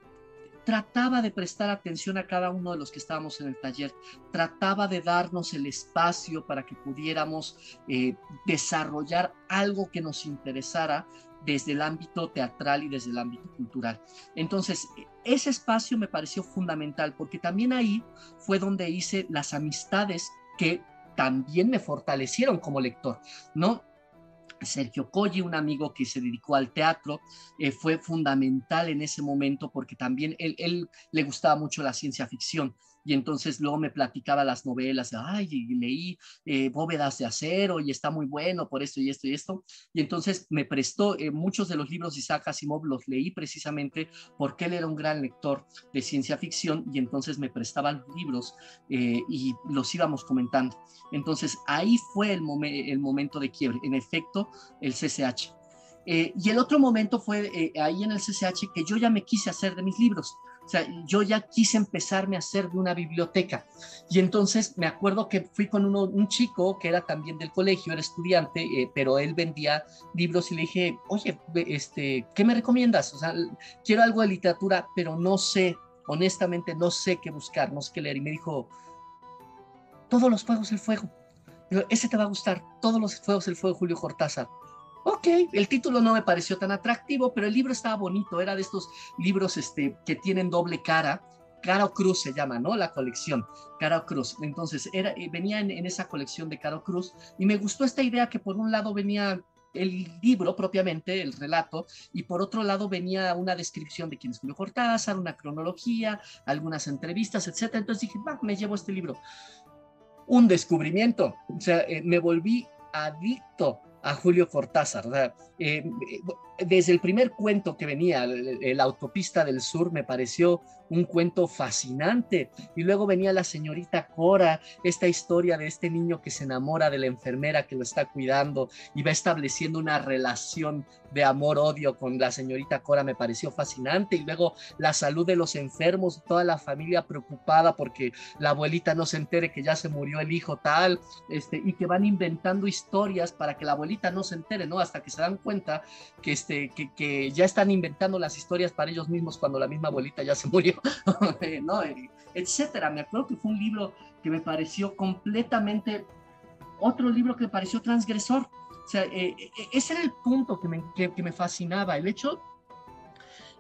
trataba de prestar atención a cada uno de los que estábamos en el taller, trataba de darnos el espacio para que pudiéramos eh, desarrollar algo que nos interesara desde el ámbito teatral y desde el ámbito cultural. Entonces, ese espacio me pareció fundamental porque también ahí fue donde hice las amistades que también me fortalecieron como lector, ¿no? Sergio Colli, un amigo que se dedicó al teatro, eh, fue fundamental en ese momento porque también él, él, le gustaba mucho la ciencia ficción y entonces luego me platicaba las novelas, ay, leí eh, Bóvedas de Acero y está muy bueno por esto y esto y esto, y entonces me prestó eh, muchos de los libros de Isaac Asimov, los leí precisamente porque él era un gran lector de ciencia ficción y entonces me prestaba los libros eh, y los íbamos comentando. Entonces ahí fue el, momento de quiebre, en efecto, el CCH. y el otro momento fue ahí en el CCH que yo ya me quise hacer de mis libros. O sea, yo ya quise empezarme a hacer de una biblioteca. Y entonces me acuerdo que fui con uno, un chico que era también del colegio, era estudiante, eh, pero él vendía libros y le dije, oye, este, ¿qué me recomiendas? O sea, quiero algo de literatura, pero no sé, honestamente no sé qué buscar, no sé qué leer. Y me dijo, todos los fuegos del fuego. ese te va a gustar, todos los fuegos del fuego, Julio Cortázar. Ok, el título no me pareció tan atractivo, pero el libro estaba bonito, era de estos libros este, que tienen doble cara, Caro Cruz se llama, ¿no? La colección, Caro Cruz. Entonces, era, eh, venía en, esa colección de Caro Cruz y me gustó esta idea que por un lado venía el libro propiamente, el relato, y por otro lado venía una descripción de quién es Julio Cortázar, una cronología, algunas entrevistas, etc. Entonces dije, va, me llevo este libro. Un descubrimiento, o sea, eh, me volví adicto a Julio Cortázar. Eh, desde el primer cuento que venía, la autopista del sur, me pareció un cuento fascinante. Y luego venía la señorita Cora, esta historia de este niño que se enamora de la enfermera que lo está cuidando y va estableciendo una relación de amor-odio con la señorita Cora, me pareció fascinante. Y luego la salud de los enfermos, toda la familia preocupada porque la abuelita no se entere que ya se murió el hijo tal, este, y que van inventando historias para que la abuelita no se entere, ¿no? Hasta que se dan cuenta que, que, que ya están inventando las historias para ellos mismos cuando la misma abuelita ya se murió. ¿no? etcétera. Me acuerdo que fue un libro que me pareció completamente, otro libro que me pareció transgresor. O sea, eh, eh, ese era el punto que me, que me fascinaba, el hecho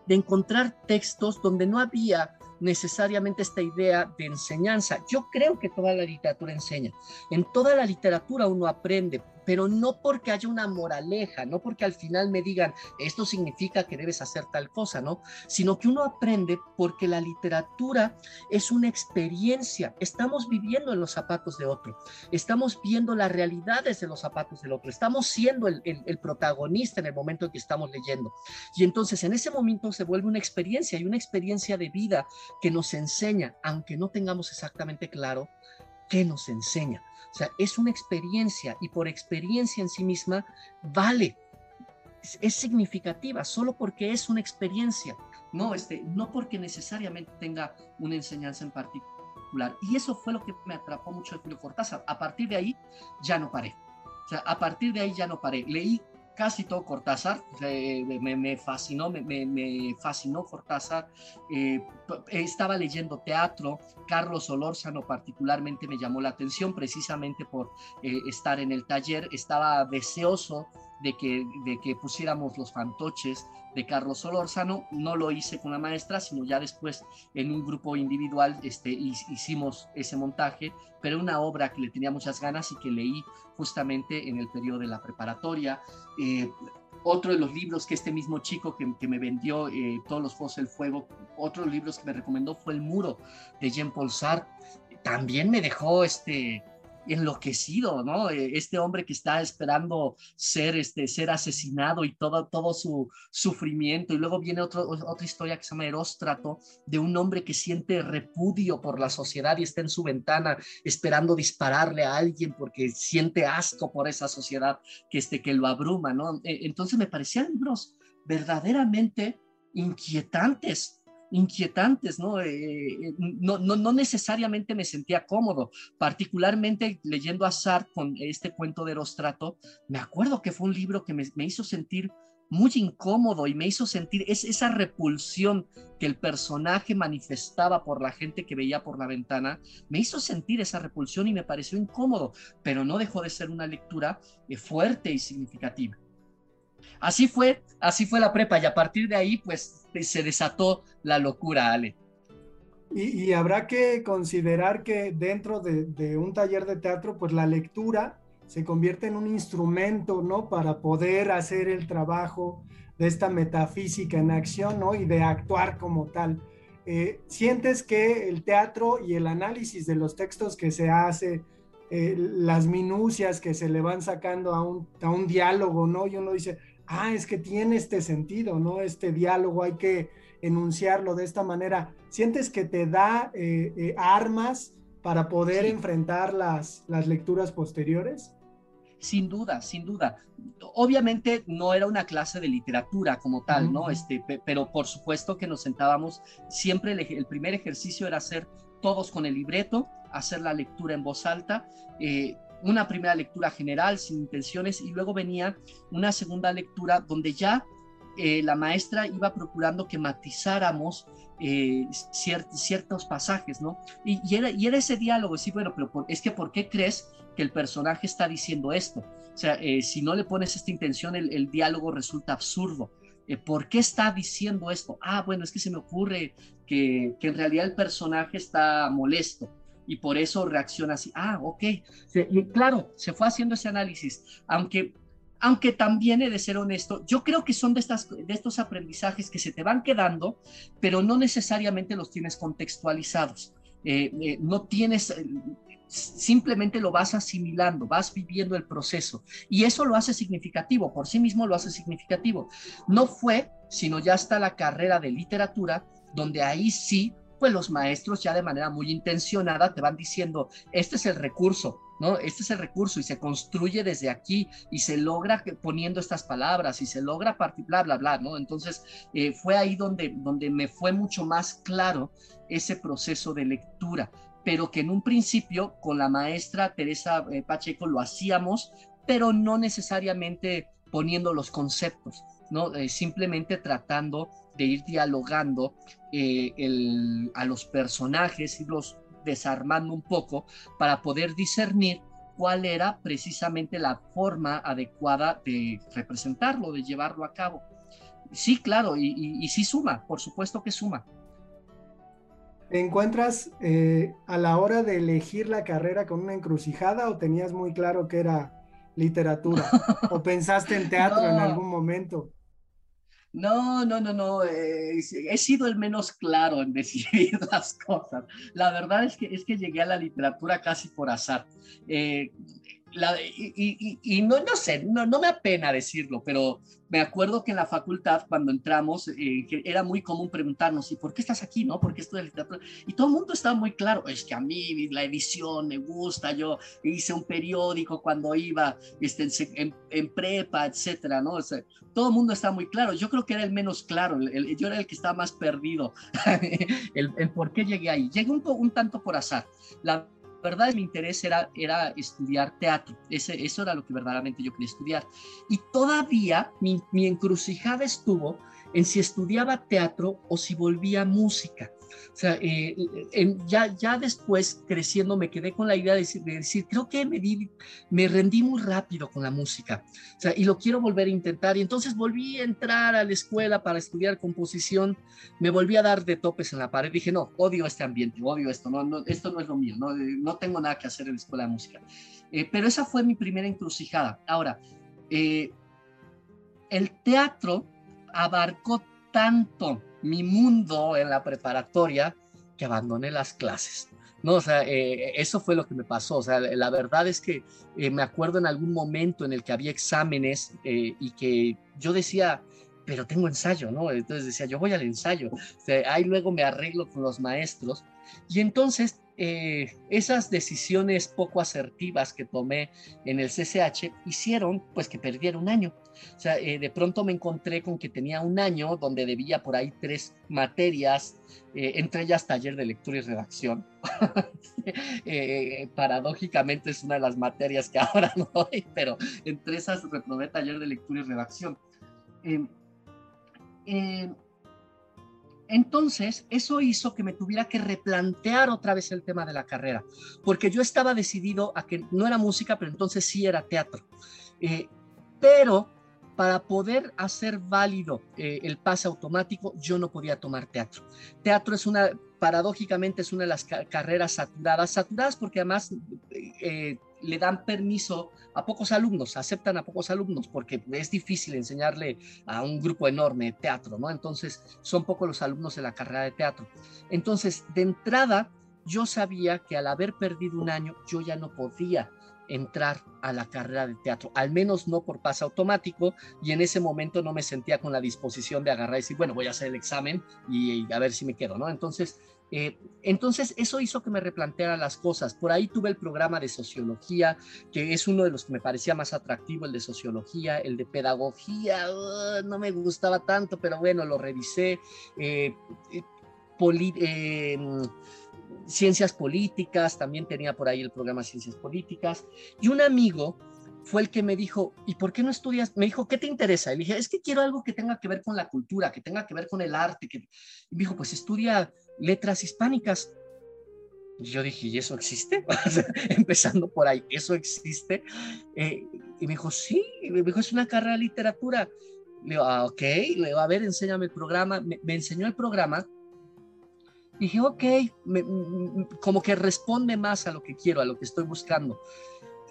de encontrar textos donde no había necesariamente esta idea de enseñanza. Yo creo que toda la literatura enseña. En toda la literatura uno aprende, pero no porque haya una moraleja, no porque al final me digan esto significa que debes hacer tal cosa, ¿no? Sino que uno aprende porque la literatura es una experiencia. Estamos viviendo en los zapatos de otro, estamos viendo las realidades de los zapatos del otro, estamos siendo el, el protagonista en el momento en que estamos leyendo. Y entonces en ese momento se vuelve una experiencia y una experiencia de vida que nos enseña, aunque no tengamos exactamente claro qué nos enseña. O sea, es una experiencia y por experiencia en sí misma vale, es, significativa, solo porque es una experiencia, no, este, no porque necesariamente tenga una enseñanza en particular. Y eso fue lo que me atrapó mucho de Julio Cortázar. A partir de ahí ya no paré. O sea, a partir de ahí ya no paré. Leí casi todo Cortázar, me, fascinó, me, fascinó Cortázar, eh, estaba leyendo teatro, Carlos Solórzano particularmente me llamó la atención precisamente por eh, estar en el taller, estaba deseoso de que, de que pusiéramos los fantoches de Carlos Solórzano. No lo hice con la maestra, sino ya después en un grupo individual este, hicimos ese montaje, pero una obra que le tenía muchas ganas y que leí justamente en el periodo de la preparatoria. Eh, otro de los libros que este mismo chico que, que me vendió eh, Todos los Fuegos del Fuego, otro de los libros que me recomendó fue El Muro de Jean Paul Sartre. También me dejó este, enloquecido, ¿no? Eh, este hombre que está esperando ser, este, ser asesinado y todo, todo su sufrimiento. Y luego viene otra historia que se llama Eróstrato, de un hombre que siente repudio por la sociedad y está en su ventana esperando dispararle a alguien porque siente asco por esa sociedad que, este, que lo abruma, ¿no? Eh, entonces me parecían libros verdaderamente inquietantes, inquietantes, ¿no? Eh, eh, no, no, no, necesariamente me sentía cómodo, particularmente leyendo a Sartre con este cuento de Erostrato, me acuerdo que fue un libro que me, hizo sentir muy incómodo y me hizo sentir esa repulsión que el personaje manifestaba por la gente que veía por la ventana, me hizo sentir esa repulsión y me pareció incómodo, pero no dejó de ser una lectura eh, fuerte y significativa. Así fue, así fue la prepa y a partir de ahí pues se desató la locura, Ale. Y, habrá que considerar que dentro de, un taller de teatro pues la lectura se convierte en un instrumento, ¿no? Para poder hacer el trabajo de esta metafísica en acción, ¿no? Y de actuar como tal. Eh, ¿Sientes que el teatro y el análisis de los textos que se hace, eh, las minucias que se le van sacando a un, a un diálogo, ¿no? Y uno dice, ah, es que tiene este sentido, ¿no? Este diálogo hay que enunciarlo de esta manera. ¿Sientes que te da eh, eh, armas para poder enfrentar las, las lecturas posteriores? Sin duda, sin duda. Obviamente no era una clase de literatura como tal, ¿no? Este, pero por supuesto que nos sentábamos, siempre el, primer ejercicio era hacer todos con el libreto, hacer la lectura en voz alta. Eh, una primera lectura general sin intenciones y luego venía una segunda lectura donde ya eh, la maestra iba procurando que matizáramos eh, ciertos pasajes, ¿no? Y, era, ese diálogo, sí, bueno, pero es que ¿por qué crees que el personaje está diciendo esto? O sea, eh, si no le pones esta intención, el, diálogo resulta absurdo. ¿Por qué está diciendo esto? Ah, bueno, es que se me ocurre que en realidad el personaje está molesto y por eso reacciona así. Ah, ok. y claro, se fue haciendo ese análisis, aunque, aunque también he de ser honesto, yo creo que son de, estas, de estos aprendizajes que se te van quedando, pero no necesariamente los tienes contextualizados. Eh, eh, no tienes, simplemente lo vas asimilando, vas viviendo el proceso y eso lo hace significativo, por sí mismo lo hace significativo. No fue, sino ya está la carrera de literatura, donde ahí sí, pues los maestros ya de manera muy intencionada te van diciendo, este es el recurso, ¿no? Este es el recurso y se construye desde aquí y se logra poniendo estas palabras y se logra partir, bla, bla, bla, ¿no? Entonces, eh, fue ahí donde, donde me fue mucho más claro ese proceso de lectura pero que en un principio con la maestra Teresa eh, Pacheco lo hacíamos, pero no necesariamente poniendo los conceptos, ¿no? Eh, simplemente tratando de ir dialogando eh, a los personajes, irlos desarmando un poco para poder discernir cuál era precisamente la forma adecuada de representarlo, de llevarlo a cabo. Sí, claro, y sí suma, por supuesto que suma. ¿Te encuentras eh, a la hora de elegir la carrera con una encrucijada o tenías muy claro que era literatura? ¿O pensaste en teatro en algún momento? No, no, no, no. Eh, he sido el menos claro en decidir las cosas. La verdad es que, es que llegué a la literatura casi por azar. Eh, y, no, no sé, no, no me apena decirlo, pero me acuerdo que en la facultad, cuando entramos, eh, era muy común preguntarnos, ¿y por qué estás aquí? ¿No? ¿Por qué estudias literatura? Y todo el mundo estaba muy claro, es que a mí la edición me gusta, yo hice un periódico cuando iba este, en, prepa, etcétera, ¿no? todo el mundo estaba muy claro. Yo creo que era el menos claro, yo era el que estaba más perdido, el, por qué llegué ahí. Llegué un, un tanto por azar. La verdad mi interés era, era estudiar teatro, Ese, eso era lo que verdaderamente yo quería estudiar. Y todavía mi, mi encrucijada estuvo en si estudiaba teatro o si volvía música. O sea, eh, ya, ya después creciendo me quedé con la idea de decir, creo que me, me rendí muy rápido con la música. O sea, y lo quiero volver a intentar. Y entonces volví a entrar a la escuela para estudiar composición. Me volví a dar de topes en la pared. Dije, no, odio este ambiente, odio esto, no, no esto no es lo mío, no, no tengo nada que hacer en la escuela de música. Eh, pero esa fue mi primera encrucijada. Ahora, eh, el teatro abarcó tanto mi mundo en la preparatoria que abandoné las clases. No, o sea, eh, eso fue lo que me pasó. O sea, la verdad es que eh, me acuerdo en algún momento en el que había exámenes eh, y que yo decía, pero tengo ensayo, ¿no? Entonces decía, yo voy al ensayo. O ahí luego me arreglo con los maestros. Y entonces esas decisiones poco asertivas que tomé en el CCH hicieron pues que perdiera un año. O sea, eh, de pronto me encontré con que tenía un año donde debía por ahí tres materias, eh, entre ellas taller de lectura y redacción. Eh, paradójicamente es una de las materias que ahora no doy, pero entre esas reprobé taller de lectura y redacción. Em, entonces, eso hizo que me tuviera que replantear otra vez el tema de la carrera, porque yo estaba decidido a que no era música, pero entonces sí era teatro. pero para poder hacer válido eh, el pase automático, yo no podía tomar teatro. Teatro es una, paradójicamente, es una de las carreras saturadas, saturadas porque además eh, le dan permiso a pocos alumnos, aceptan a pocos alumnos, porque es difícil enseñarle a un grupo enorme teatro, ¿no? Entonces, son pocos los alumnos de la carrera de teatro. Entonces, de entrada, yo sabía que al haber perdido un año, yo ya no podía entrar a la carrera de teatro, al menos no por pase automático, y en ese momento no me sentía con la disposición de agarrar y decir, bueno, voy a hacer el examen y, a ver si me quedo, ¿no? Entonces, eh, entonces, eso hizo que me replanteara las cosas. Por ahí tuve el programa de sociología, que es uno de los que me parecía más atractivo, el de sociología, el de pedagogía, no me gustaba tanto, pero bueno, lo revisé. Eh, eh, ciencias políticas, también tenía por ahí el programa Ciencias Políticas, y un amigo fue el que me dijo, ¿y por qué no estudias? Me dijo, ¿qué te interesa? Y le dije, es que quiero algo que tenga que ver con la cultura, que tenga que ver con el arte. Que... Y me dijo, pues estudia letras hispánicas. Y yo dije, ¿y eso existe? Empezando por ahí, ¿eso existe? Eh, y me dijo, sí, me dijo, es una carrera de literatura. Le digo, ah, ok, le digo, a ver, enséñame el programa. me enseñó el programa dije, ok, como que responde más a lo que quiero, a lo que estoy buscando.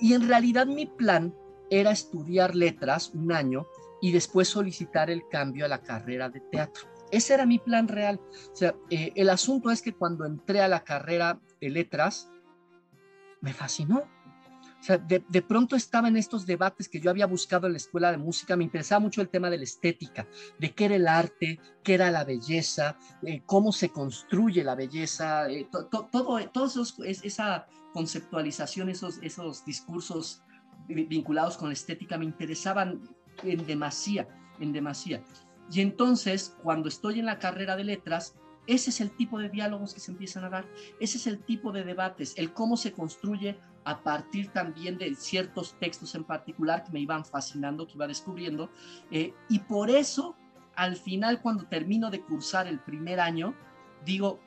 Y en realidad mi plan era estudiar letras un año y después solicitar el cambio a la carrera de teatro. Ese era mi plan real. O sea, eh, el asunto es que cuando entré a la carrera de letras, me fascinó. O sea, de, de, pronto estaba en estos debates que yo había buscado en la escuela de música, me interesaba mucho el tema de la estética, de qué era el arte, qué era la belleza, eh, cómo se construye la belleza, eh, todo, todos esa conceptualización, esos, esos discursos vinculados con la estética me interesaban en demasía, en demasía. Y entonces, cuando estoy en la carrera de letras, ese es el tipo de diálogos que se empiezan a dar, ese es el tipo de debates, el cómo se construye a partir también de ciertos textos en particular que me iban fascinando, que iba descubriendo. Eh, y por eso, al final, cuando termino de cursar el primer año, digo,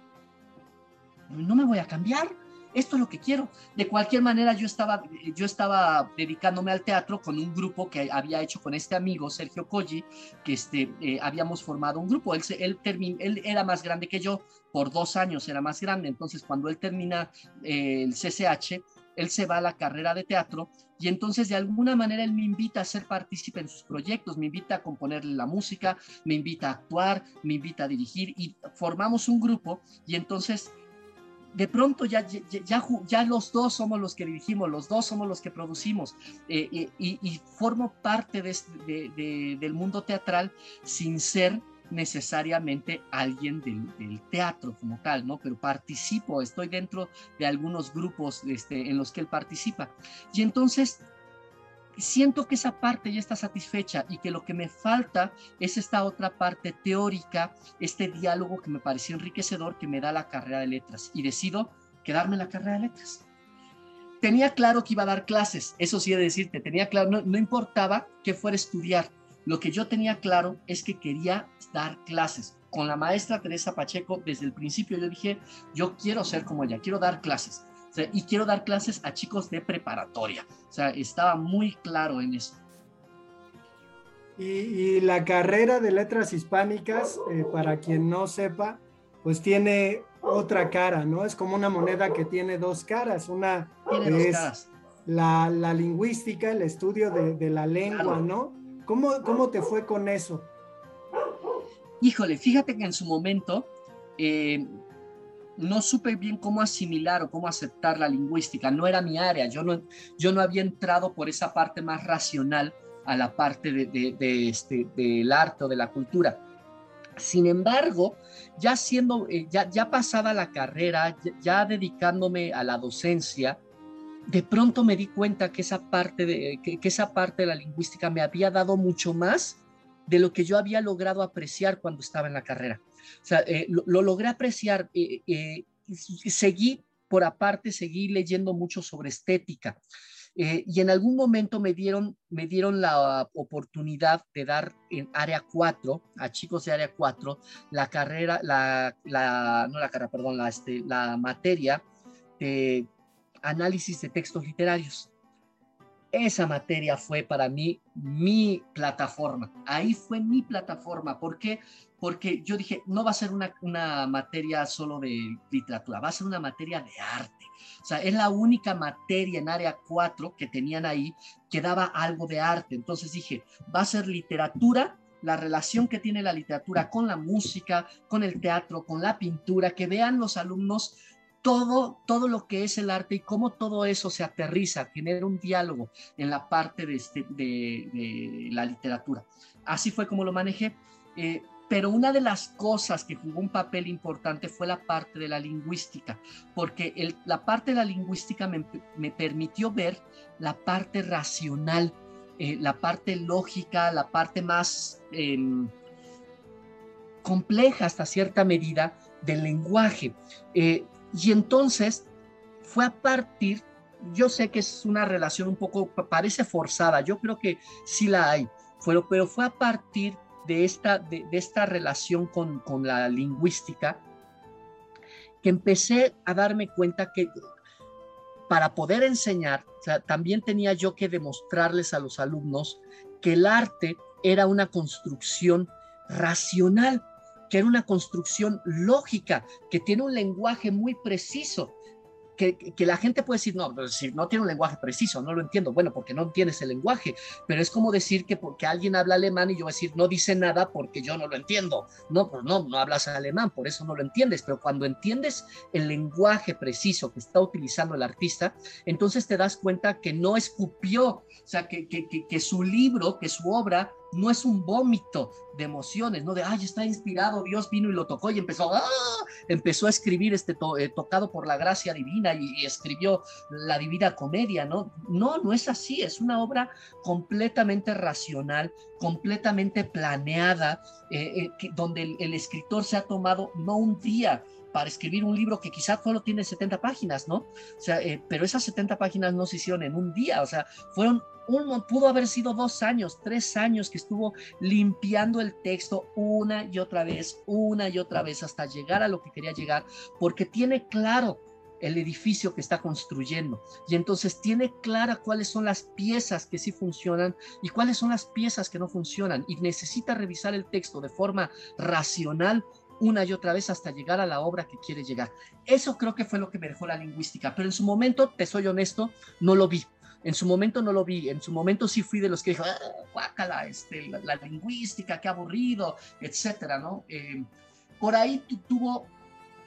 no me voy a cambiar, esto es lo que quiero. De cualquier manera, yo estaba, yo estaba dedicándome al teatro con un grupo que había hecho con este amigo, Sergio Colli, que este, eh, habíamos formado un grupo. Él, él, él era más grande que yo, por dos años era más grande. Entonces, cuando él termina eh, el CCH, él se va a la carrera de teatro y entonces de alguna manera él me invita a ser partícipe en sus proyectos, me invita a componer la música, me invita a actuar, me invita a dirigir y formamos un grupo y entonces de pronto ya, ya, ya, los dos somos los que dirigimos, los dos somos los que producimos eh, eh, y, formo parte de, del mundo teatral sin ser necesariamente alguien del, teatro como tal, ¿no? Pero participo, estoy dentro de algunos grupos este, en los que él participa. Y entonces siento que esa parte ya está satisfecha y que lo que me falta es esta otra parte teórica, este diálogo que me pareció enriquecedor que me da la carrera de letras y decido quedarme en la carrera de letras. Tenía claro que iba a dar clases, eso sí de decirte, tenía claro, no, importaba que fuera estudiar, lo que yo tenía claro es que quería dar clases. Con la maestra Teresa Pacheco, desde el principio yo dije, yo quiero ser como ella, quiero dar clases y quiero dar clases a chicos de preparatoria. O sea, estaba muy claro en eso. Y, la carrera de letras hispánicas, eh, para quien no sepa, pues tiene otra cara, ¿no? Es como una moneda que tiene dos caras. Una es La, lingüística, el estudio de, la lengua, ¿no? ¿Cómo, ¿Cómo te fue con eso? Híjole, fíjate que en su momento eh, no supe bien cómo asimilar o cómo aceptar la lingüística, no era mi área, yo no, yo no había entrado por esa parte más racional a la parte de, este, del arte o de la cultura. Sin embargo, ya siendo, eh, ya, ya pasada la carrera, ya, dedicándome a la docencia, de pronto me di cuenta que esa parte de, que esa parte de la lingüística me había dado mucho más de lo que yo había logrado apreciar cuando estaba en la carrera. O sea, eh, lo, logré apreciar. Eh, eh, seguí, por aparte, seguí leyendo mucho sobre estética. y en algún momento me dieron, me dieron la oportunidad de dar en área 4, a chicos de área 4, la carrera, la, la no la carrera, perdón, la, este, la materia de análisis de textos literarios. Esa materia fue para mí mi plataforma. Ahí fue mi plataforma. ¿Por qué? Porque yo dije, no va a ser una, una materia solo de literatura, va a ser una materia de arte. O sea, es la única materia en área 4 que tenían ahí que daba algo de arte. Entonces dije, va a ser literatura, la relación que tiene la literatura con la música, con el teatro, con la pintura, que vean los alumnos todo, todo lo que es el arte y cómo todo eso se aterriza, genera un diálogo en la parte de, este, de, la literatura. Así fue como lo manejé. Eh, pero una de las cosas que jugó un papel importante fue la parte de la lingüística, porque la parte de la lingüística me, permitió ver la parte racional, eh, la parte lógica, la parte más em, compleja hasta cierta medida del lenguaje. Eh, y entonces fue a partir, yo sé que es una relación un poco, parece forzada, yo creo que sí la hay, pero, pero fue a partir de esta, de, esta relación con, con, la lingüística que empecé a darme cuenta que para poder enseñar, también tenía yo que demostrarles a los alumnos que el arte era una construcción racional, que era una construcción lógica, que tiene un lenguaje muy preciso, que, la gente puede decir, no, pues, no tiene un lenguaje preciso, no lo entiendo. Bueno, porque no tienes el lenguaje, pero es como decir que porque alguien habla alemán y yo decir, no dice nada porque yo no lo entiendo. No, pues no, no hablas alemán, por eso no lo entiendes, pero cuando entiendes el lenguaje preciso que está utilizando el artista, entonces te das cuenta que no escupió, o sea, que, que, que su libro, que su obra no es un vómito de emociones, no de, ay, está inspirado, Dios vino y lo tocó y empezó, ¡ah! empezó a escribir este eh, tocado por la gracia divina y, escribió la divina comedia, ¿no? No, no es así, es una obra completamente racional, completamente planeada, eh, eh, donde el, escritor se ha tomado no un día, para escribir un libro que quizás solo tiene 70 páginas, ¿no? O sea, pero esas 70 páginas no se hicieron en un día, o sea, fueron pudo haber sido dos años, tres años que estuvo limpiando el texto una y otra vez, una y otra vez, hasta llegar a lo que quería llegar, porque tiene claro el edificio que está construyendo. Y entonces tiene clara cuáles son las piezas que sí funcionan y cuáles son las piezas que no funcionan. Y necesita revisar el texto de forma racional una y otra vez hasta llegar a la obra que quiere llegar. Eso creo que fue lo que me dejó la lingüística, pero en su momento, te soy honesto, no lo vi. En su momento no lo vi, en su momento sí fui de los que dijo, ah, guácala, este, la, lingüística, qué aburrido, etcétera, ¿no? Eh, por ahí tuvo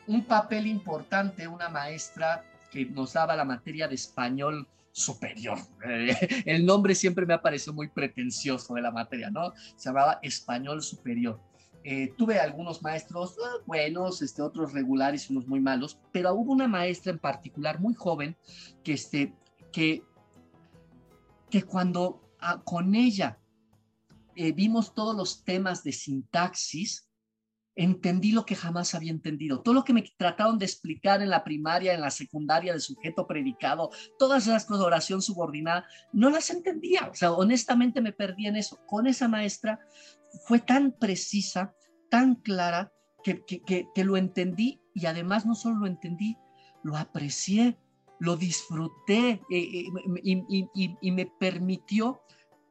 un papel importante una maestra que nos daba la materia de español superior. el nombre siempre me ha parecido muy pretencioso de la materia, ¿no? Se llamaba español superior. Eh, tuve algunos maestros ah, buenos, este, otros regulares unos muy malos, pero hubo una maestra en particular muy joven que, este, que que cuando ah, con ella eh, vimos todos los temas de sintaxis, entendí lo que jamás había entendido. Todo lo que me trataron de explicar en la primaria, en la secundaria, de sujeto predicado, todas esas cosas de oración subordinada, no las entendía. O sea, honestamente me perdí en eso. Con esa maestra fue tan precisa, tan clara, que, que, que lo entendí y además no solo lo entendí, lo aprecié, lo disfruté eh, eh, y, me permitió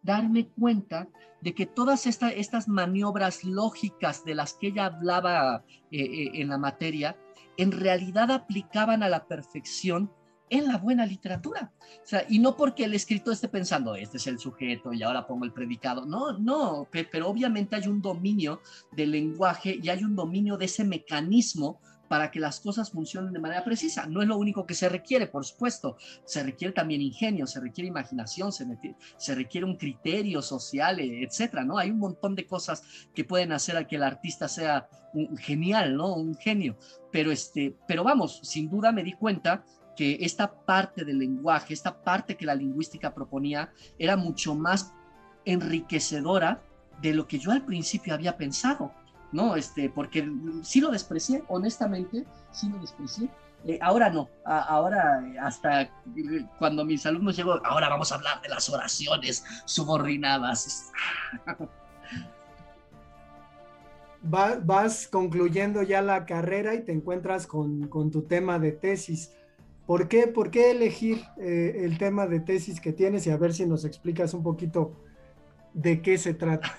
darme cuenta de que todas estas maniobras lógicas de las que ella hablaba eh, en la materia, en realidad aplicaban a la perfección en la buena literatura. O sea, y no porque el escritor esté pensando, este es el sujeto y ahora pongo el predicado. No, no, pero obviamente hay un dominio del lenguaje y hay un dominio de ese mecanismo para que las cosas funcionen de manera precisa. No es lo único que se requiere, por supuesto. Se requiere también ingenio, se requiere imaginación, se, se requiere un criterio social, etcétera, ¿no? Hay un montón de cosas que pueden hacer a que el artista sea un, genial, ¿no? Un genio. Pero, este, pero vamos, sin duda me di cuenta que esta parte del lenguaje, esta parte que la lingüística proponía, era mucho más enriquecedora de lo que yo al principio había pensado. ¿no? Este, porque sí lo desprecié, honestamente, sí lo desprecié. Eh, ahora no, ahora hasta cuando mis alumnos llegó, ahora vamos a hablar de las oraciones subordinadas. vas concluyendo ya la carrera y te encuentras con, tu tema de tesis. ¿Por qué, por qué elegir eh, el tema de tesis que tienes y a ver si nos explicas un poquito de qué se trata?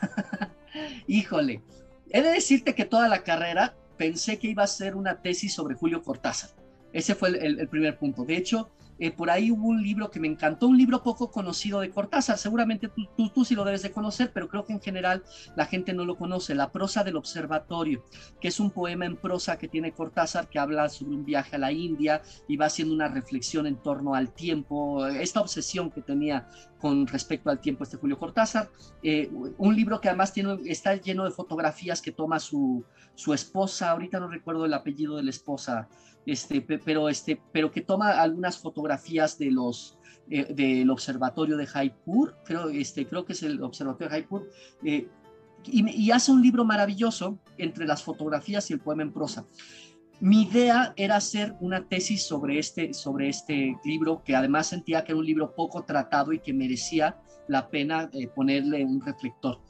Híjole, He de decirte que toda la carrera pensé que iba a ser una tesis sobre Julio Cortázar. Ese fue el, primer punto. De hecho, eh, por ahí hubo un libro que me encantó, un libro poco conocido de Cortázar. Seguramente tú, tú, tú, sí lo debes de conocer, pero creo que en general la gente no lo conoce. La prosa del observatorio, que es un poema en prosa que tiene Cortázar que habla sobre un viaje a la India y va haciendo una reflexión en torno al tiempo, esta obsesión que tenía con respecto al tiempo este Julio Cortázar. Eh, un libro que además tiene, está lleno de fotografías que toma su, su esposa, ahorita no recuerdo el apellido de la esposa, este, pero, este, pero que toma algunas fotografías de los, eh, del observatorio de Jaipur, creo, este, creo que es el observatorio de Jaipur, eh, y, hace un libro maravilloso entre las fotografías y el poema en prosa. Mi idea era hacer una tesis sobre este, sobre este libro, que además sentía que era un libro poco tratado y que merecía la pena eh, ponerle un reflector.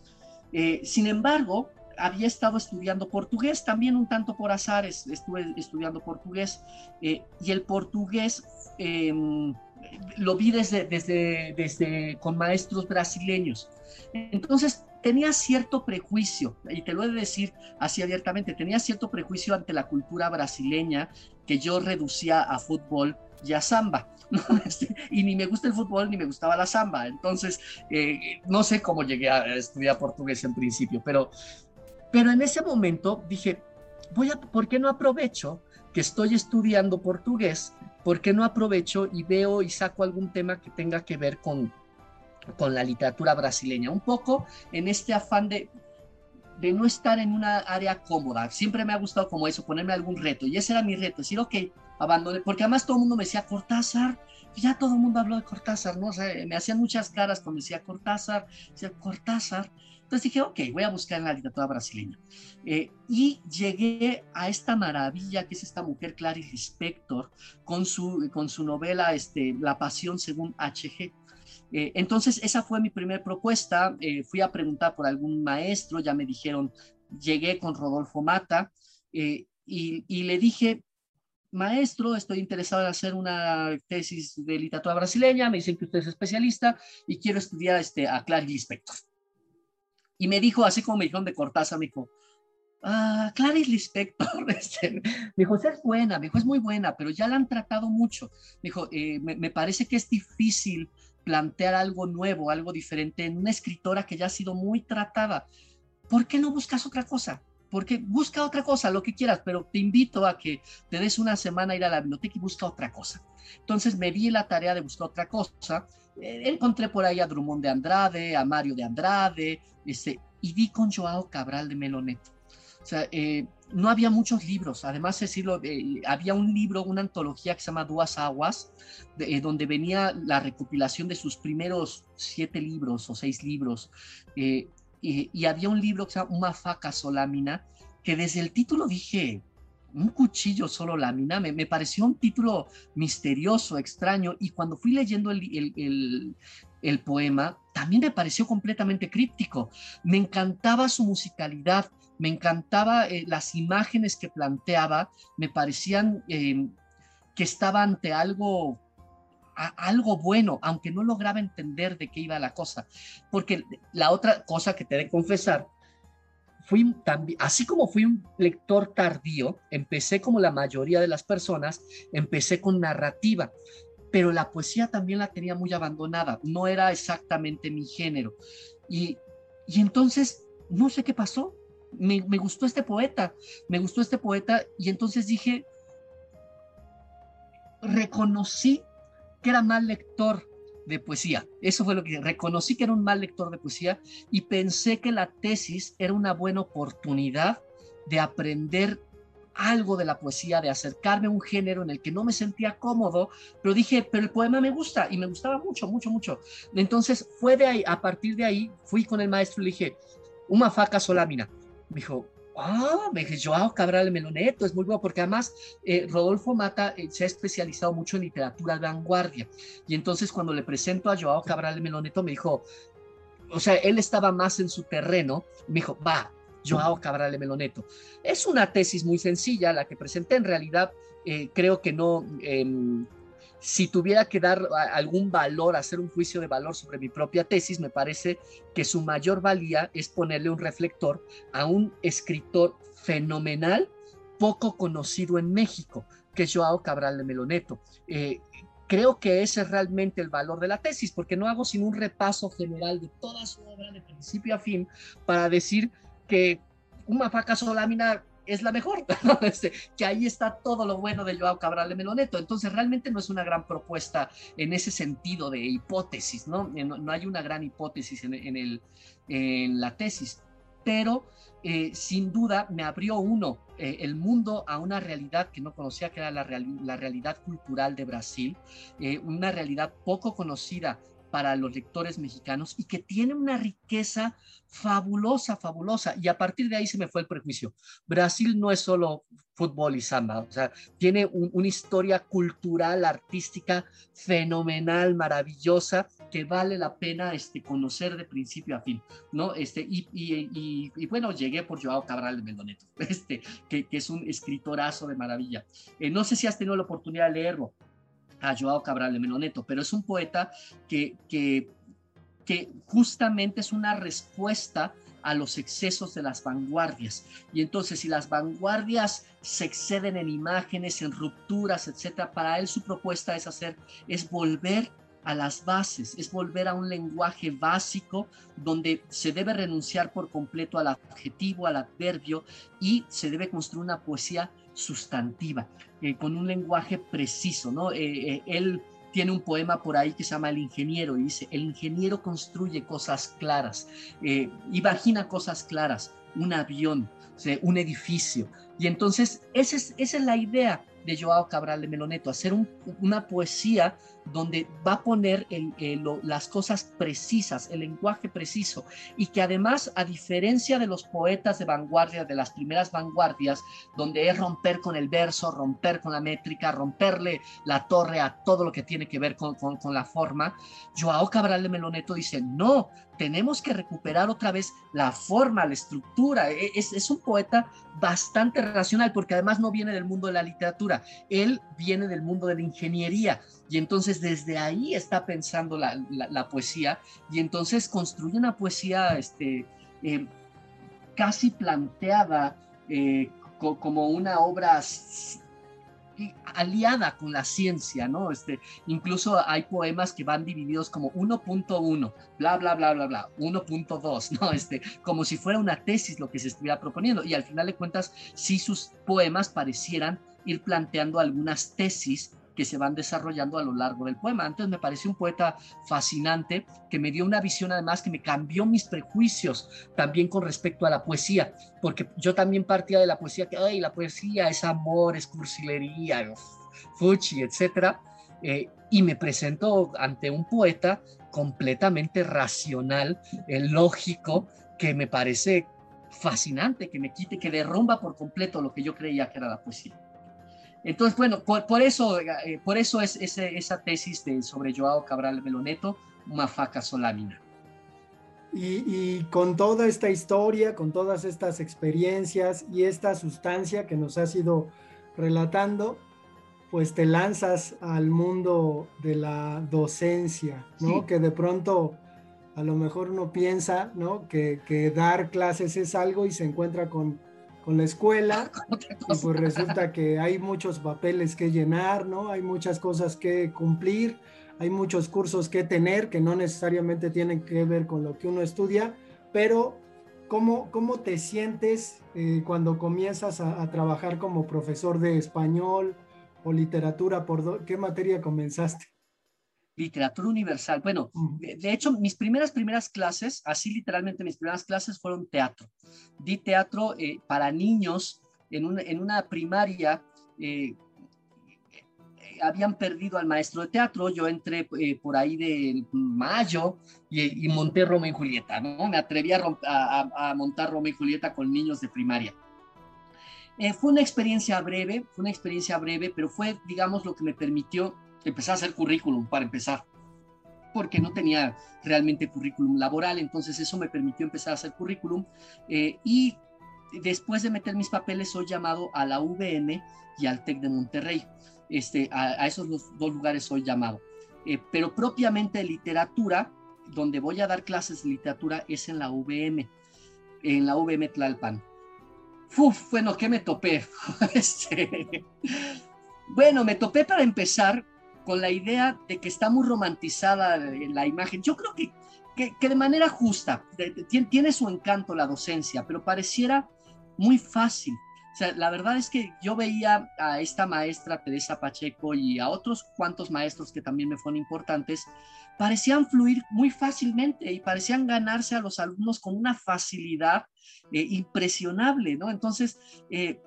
sin embargo, había estado estudiando portugués, también un tanto por azares estuve estudiando portugués, eh, y el portugués em, lo vi desde, desde, desde con maestros brasileños. Entonces tenía cierto prejuicio, y te lo he de decir así abiertamente, tenía cierto prejuicio ante la cultura brasileña que yo reducía a fútbol y a samba. Este, y ni me gusta el fútbol ni me gustaba la samba. Entonces, eh, no sé cómo llegué a estudiar portugués en principio, pero, pero en ese momento dije, voy a, ¿por qué no aprovecho que estoy estudiando portugués? ¿Por qué no aprovecho y veo y saco algún tema que tenga que ver con, con la literatura brasileña? Un poco en este afán de, de no estar en una área cómoda. Siempre me ha gustado como eso, ponerme algún reto. Y ese era mi reto, decir, ok, abandoné, porque además todo el mundo me decía Cortázar, ya todo el mundo habló de Cortázar, ¿no? O sea, me hacían muchas caras cuando decía Cortázar, decía Cortázar. Entonces dije, ok, voy a buscar en la literatura brasileña. Eh, y llegué a esta maravilla que es esta mujer Clarice Lispector con su, con su novela este, La Pasión según H.G. Eh, entonces, esa fue mi primera propuesta. Eh, fui a preguntar por algún maestro, ya me dijeron, llegué con Rodolfo Mata y, y le dije, maestro, estoy interesado en hacer una tesis de literatura brasileña, me dicen que usted es especialista y quiero estudiar este, a Clarice Lispector. Y me dijo, así como me dijeron de Cortázar, me dijo, ah, Clarice Lispector, este, me dijo, es buena, me dijo, es muy buena, pero ya la han tratado mucho. Me dijo, eh, me, me parece que es difícil plantear algo nuevo, algo diferente en una escritora que ya ha sido muy tratada. ¿Por qué no buscas otra cosa? porque busca otra cosa, lo que quieras, pero te invito a que te des una semana a ir a la biblioteca y busca otra cosa. Entonces me di la tarea de buscar otra cosa. Eh, encontré por ahí a Drummond de Andrade, a Mario de Andrade, este, y di con Joao Cabral de Meloneto. O sea, eh, no había muchos libros, además decirlo, eh, había un libro, una antología que se llama Duas Aguas, donde venía la recopilación de sus primeros siete libros o seis libros y, había un libro que se llama Una faca lámina, que desde el título dije, un cuchillo solo lámina, me, me, pareció un título misterioso, extraño, y cuando fui leyendo el, el, el, poema, también me pareció completamente críptico. Me encantaba su musicalidad, me encantaba eh, las imágenes que planteaba, me parecían eh, que estaba ante algo algo bueno, aunque no lograba entender de qué iba la cosa. Porque la otra cosa que te de confesar, fui también, así como fui un lector tardío, empecé como la mayoría de las personas, empecé con narrativa, pero la poesía también la tenía muy abandonada, no era exactamente mi género. Y, y entonces, no sé qué pasó, me, me gustó este poeta, me gustó este poeta, y entonces dije, reconocí que era mal lector de poesía. Eso fue lo que reconocí que era un mal lector de poesía y pensé que la tesis era una buena oportunidad de aprender algo de la poesía, de acercarme a un género en el que no me sentía cómodo, pero dije, pero el poema me gusta y me gustaba mucho, mucho, mucho. Entonces fue de ahí, a partir de ahí, fui con el maestro y le dije, una faca solámina. Me dijo, Ah, me dije, Joao Cabral Meloneto, es muy bueno, porque además eh, Rodolfo Mata eh, se ha especializado mucho en literatura de vanguardia. Y entonces cuando le presento a Joao Cabral Meloneto, me dijo, o sea, él estaba más en su terreno, me dijo, va, Joao Cabral Meloneto. Es una tesis muy sencilla, la que presenté en realidad, eh, creo que no em, si tuviera que dar algún valor, hacer un juicio de valor sobre mi propia tesis, me parece que su mayor valía es ponerle un reflector a un escritor fenomenal, poco conocido en México, que es Joao Cabral de Meloneto. Eh, creo que ese es realmente el valor de la tesis, porque no hago sino un repaso general de toda su obra de principio a fin para decir que una faca lámina es la mejor, este, que ahí está todo lo bueno de Joao Cabral de Meloneto. Entonces, realmente no es una gran propuesta en ese sentido de hipótesis, ¿no? Eh, no, hay una gran hipótesis en, en la tesis, pero eh, sin duda me abrió uno eh, el mundo a una realidad que no conocía, que era la, la realidad cultural de Brasil, una realidad poco conocida para los lectores mexicanos y que tiene una riqueza fabulosa, fabulosa. Y a partir de ahí se me fue el prejuicio. Brasil no es solo fútbol y samba, o sea, tiene una historia cultural, artística fenomenal, maravillosa, que vale la pena este, conocer de principio a fin, ¿no? Este, y, y, bueno, llegué por Joao Cabral de Mendoneto, este, que, que es un escritorazo de maravilla. Eh, no sé si has tenido la oportunidad de leerlo, a Joao Cabral de Meloneto, pero es un poeta que, que, justamente es una respuesta a los excesos de las vanguardias. Y entonces, si las vanguardias se exceden en imágenes, en rupturas, etcétera, para él su propuesta es hacer, es volver a las bases, es volver a un lenguaje básico donde se debe renunciar por completo al adjetivo, al adverbio y se debe construir una poesía sustantiva, eh, con un lenguaje preciso, ¿no? Eh, eh, él tiene un poema por ahí que se llama El ingeniero y dice, el ingeniero construye cosas claras, imagina cosas claras, un avión, un edificio. Y entonces esa es, esa es la idea de Joao Cabral de Meloneto, hacer una poesía donde va a poner las cosas precisas, el lenguaje preciso, y que además, a diferencia de los poetas de vanguardia, de las primeras vanguardias, donde es romper con el verso, romper con la métrica, romperle la torre a todo lo que tiene que ver con, con la forma, Joao Cabral de Meloneto dice, no, tenemos que recuperar otra vez la forma, la estructura. E, es, es, un poeta bastante racional porque además no viene del mundo de la literatura, él viene del mundo de la ingeniería y entonces desde ahí está pensando la, la, poesía y entonces construye una poesía este, eh, casi planteada eh, como una obra aliada con la ciencia, ¿no? Este, incluso hay poemas que van divididos como 1.1, bla, bla, bla, bla, bla, 1.2, ¿no? Este, como si fuera una tesis lo que se estuviera proponiendo. Y al final de cuentas, sí sus poemas parecieran ir planteando algunas tesis que se van desarrollando a lo largo del poema. Antes me pareció un poeta fascinante que me dio una visión además que me cambió mis prejuicios también con respecto a la poesía, porque yo también partía de la poesía que, ay, la poesía es amor, es cursilería, fuchi, etcétera. Eh, y me presento ante un poeta completamente racional, eh, lógico, que me parece fascinante, que me quite, que derrumba por completo lo que yo creía que era la poesía. Entonces, bueno, por, eso, eh, por eso es esa tesis de, sobre Joao Cabral Meloneto, Mafaca Solámina. Y, y, con toda esta historia, con todas estas experiencias y esta sustancia que nos has ido relatando, pues te lanzas al mundo de la docencia, ¿no? Que de pronto a lo mejor uno piensa, ¿no? Que, que dar clases es algo y se encuentra con con la escuela y pues resulta que hay muchos papeles que llenar, ¿no? Hay muchas cosas que cumplir, hay muchos cursos que tener que no necesariamente tienen que ver con lo que uno estudia, pero ¿cómo, cómo te sientes eh, cuando comienzas a, trabajar como profesor de español o literatura? ¿Por qué materia comenzaste? Literatura universal. Bueno, de, hecho, mis primeras, primeras clases, así literalmente mis primeras clases fueron teatro. Di teatro eh, para niños en una, en una primaria. Eh, habían perdido al maestro de teatro, yo entré eh, por ahí de mayo y, monté Romeo y Julieta, ¿no? Me atreví a, a, montar Romeo y Julieta con niños de primaria. fue una experiencia breve, fue una experiencia breve, pero fue, digamos, lo que me permitió empecé a hacer currículum para empezar, porque no tenía realmente currículum laboral, entonces eso me permitió empezar a hacer currículum eh, y después de meter mis papeles soy llamado a la VM y al TEC de Monterrey. Este, a, esos dos lugares soy llamado. Eh, pero propiamente literatura, donde voy a dar clases de literatura es en la VM, en la VM Tlalpan. Uf, bueno, ¿qué me topé? este, bueno, me topé para empezar con la idea de que está muy romantizada la imagen. Yo creo que, que, de manera justa, tiene su encanto la docencia, pero pareciera muy fácil. O sea, la verdad es que yo veía a esta maestra Teresa Pacheco y a otros cuantos maestros que también me fueron importantes, parecían fluir muy fácilmente y parecían ganarse a los alumnos con una facilidad eh, impresionable, ¿no? Entonces, eh,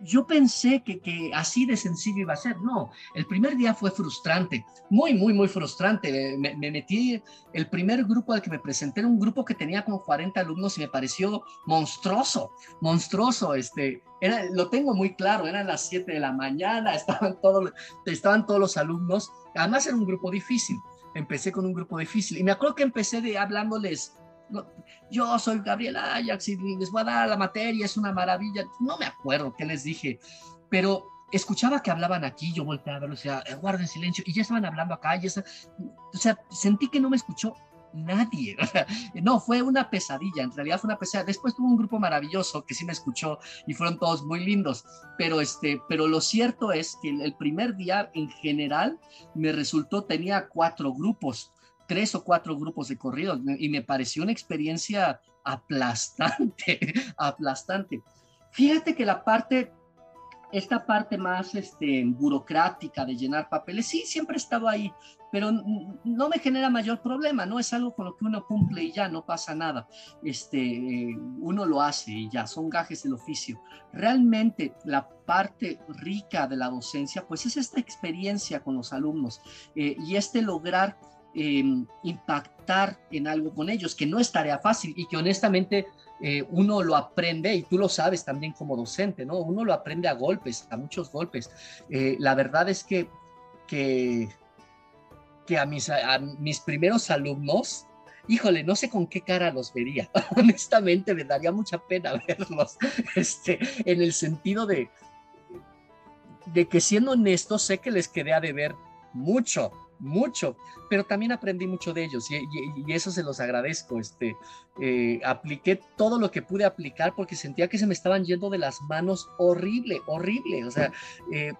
yo pensé que, que, así de sencillo iba a ser. No, el primer día fue frustrante, muy, muy, muy frustrante. Me, metí, el primer grupo al que me presenté un grupo que tenía como 40 alumnos y me pareció monstruoso, monstruoso. Este, era, lo tengo muy claro, eran las 7 de la mañana, estaban todos, estaban todos los alumnos. Además era un grupo difícil. Empecé con un grupo difícil y me acuerdo que empecé de hablándoles yo soy Gabriel Ajax y les voy a dar la materia, es una maravilla. No me acuerdo qué les dije, pero escuchaba que hablaban aquí, yo volteaba a o sea, guarden silencio, y ya estaban hablando acá, y o sea, sentí que no me escuchó nadie. No, fue una pesadilla, en realidad fue una pesadilla. Después tuvo un grupo maravilloso que sí me escuchó y fueron todos muy lindos, pero, este, pero lo cierto es que el primer día en general me resultó, tenía cuatro grupos, tres o cuatro grupos de corridos y me pareció una experiencia aplastante, aplastante. Fíjate que la parte esta parte más este, burocrática de llenar papeles, sí, siempre he estado ahí, pero no me genera mayor problema, no es algo con lo que uno cumple y ya no pasa nada. Este, uno lo hace y ya, son gajes del oficio. Realmente la parte rica de la docencia, pues es esta experiencia con los alumnos eh, y este lograr em, impactar en algo con ellos, que no es tarea fácil y que honestamente eh, uno lo aprende, y tú lo sabes también como docente, ¿no? Uno lo aprende a golpes, a muchos golpes. Eh, la verdad es que, que, que a, mis, a mis primeros alumnos, híjole, no sé con qué cara los vería. Honestamente, me daría mucha pena verlos, este, en el sentido de, de que siendo honesto, sé que les quedé a deber mucho, mucho, pero también aprendí mucho de ellos y, eso se los agradezco. Este, eh, apliqué todo lo que pude aplicar porque sentía que se me estaban yendo de las manos horrible, horrible. O sea, eh,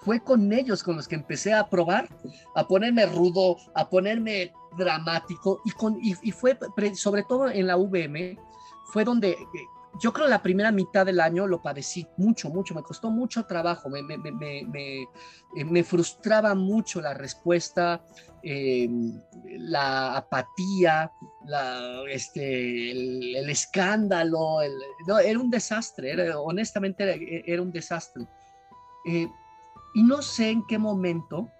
fue con ellos con los que empecé a probar, a ponerme rudo, a ponerme dramático y, y fue sobre todo en la VM, fue donde eh, yo creo la primera mitad del año lo padecí mucho, mucho, me costó mucho trabajo, me, me, me, me eh, frustraba mucho la respuesta, em, la apatía, la, este, el, escándalo, no, era un desastre, era, honestamente era, un desastre. Eh, y no sé en qué momento,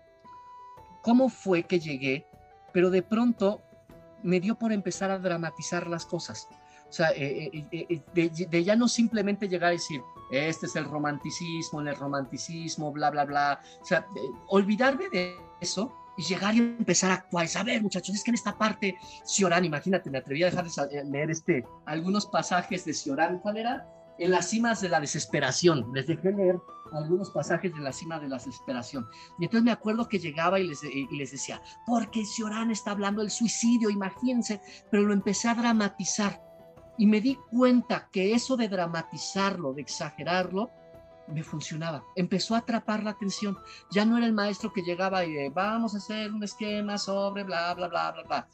cómo fue que llegué, pero de pronto me dio por empezar a dramatizar las cosas. O sea, eh, eh, eh, de, ya no simplemente llegar a decir, este es el romanticismo, el romanticismo, bla, bla, bla. O sea, olvidarme de eso y llegar y empezar a actuar. A ver, muchachos, es que en esta parte, Ciorán, imagínate, me atreví a dejar de leer este, algunos pasajes de Ciorán. ¿Cuál era? En las cimas de la desesperación. Les dejé leer algunos pasajes de la cima de la desesperación. Y entonces me acuerdo que llegaba y les, y les decía, porque Ciorán está hablando del suicidio, imagínense, pero lo empecé a dramatizar y me di cuenta que eso de dramatizarlo, de exagerarlo, me funcionaba. Empezó a atrapar la atención. Ya no era el maestro que llegaba y de, vamos a hacer un esquema sobre bla, bla, bla, bla, bla.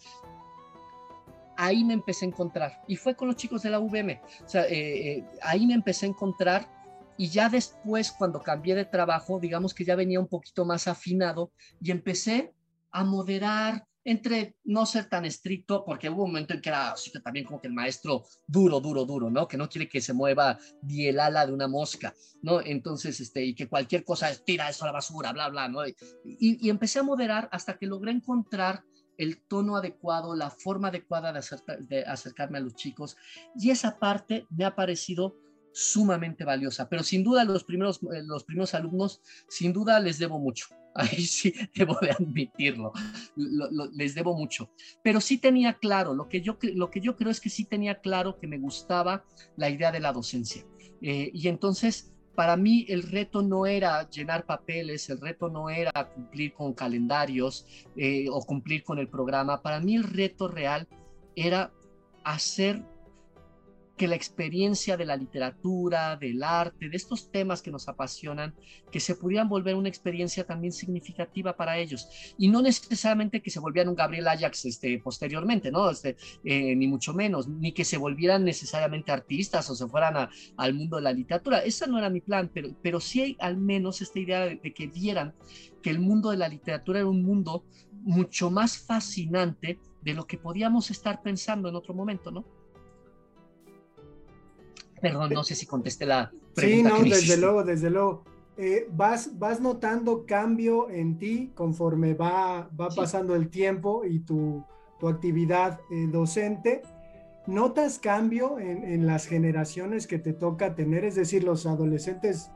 Ahí me empecé a encontrar. Y fue con los chicos de la UVM. O sea, eh, eh, ahí me empecé a encontrar. Y ya después, cuando cambié de trabajo, digamos que ya venía un poquito más afinado y empecé a moderar, entre no ser tan estricto, porque hubo un momento en que era así que también como que el maestro duro, duro, duro, ¿no? Que no quiere que se mueva ni el ala de una mosca, ¿no? Entonces, este, y que cualquier cosa tira eso a la basura, bla, bla, ¿no? Y, y empecé a moderar hasta que logré encontrar el tono adecuado, la forma adecuada de, de acercarme a los chicos. Y esa parte me ha parecido sumamente valiosa. Pero sin duda los primeros, eh, los primeros alumnos, sin duda les debo mucho. Ahí sí debo de admitirlo, les debo mucho. Pero sí tenía claro, lo que, yo, lo que yo creo es que sí tenía claro que me gustaba la idea de la docencia. Eh, y entonces, para mí el reto no era llenar papeles, el reto no era cumplir con calendarios eh, o cumplir con el programa. Para mí el reto real era hacer que la experiencia de la literatura, del arte, de estos temas que nos apasionan, que se pudieran volver una experiencia también significativa para ellos. Y no necesariamente que se volvieran un Gabriel Ajax este, posteriormente, ¿no? Este, eh, ni mucho menos, ni que se volvieran necesariamente artistas o se fueran al mundo de la literatura. Ese no era mi plan, pero, pero sí hay al menos esta idea de, de que vieran que el mundo de la literatura era un mundo mucho más fascinante de lo que podíamos estar pensando en otro momento, ¿no? Perdón, no sé si contesté la pregunta. Sí, no, desde luego, desde luego. Eh, vas, vas notando cambio en ti conforme va, va pasando el tiempo y tu, tu actividad eh, docente. ¿Notas cambio en, en, las generaciones que te toca tener? Es decir, los adolescentes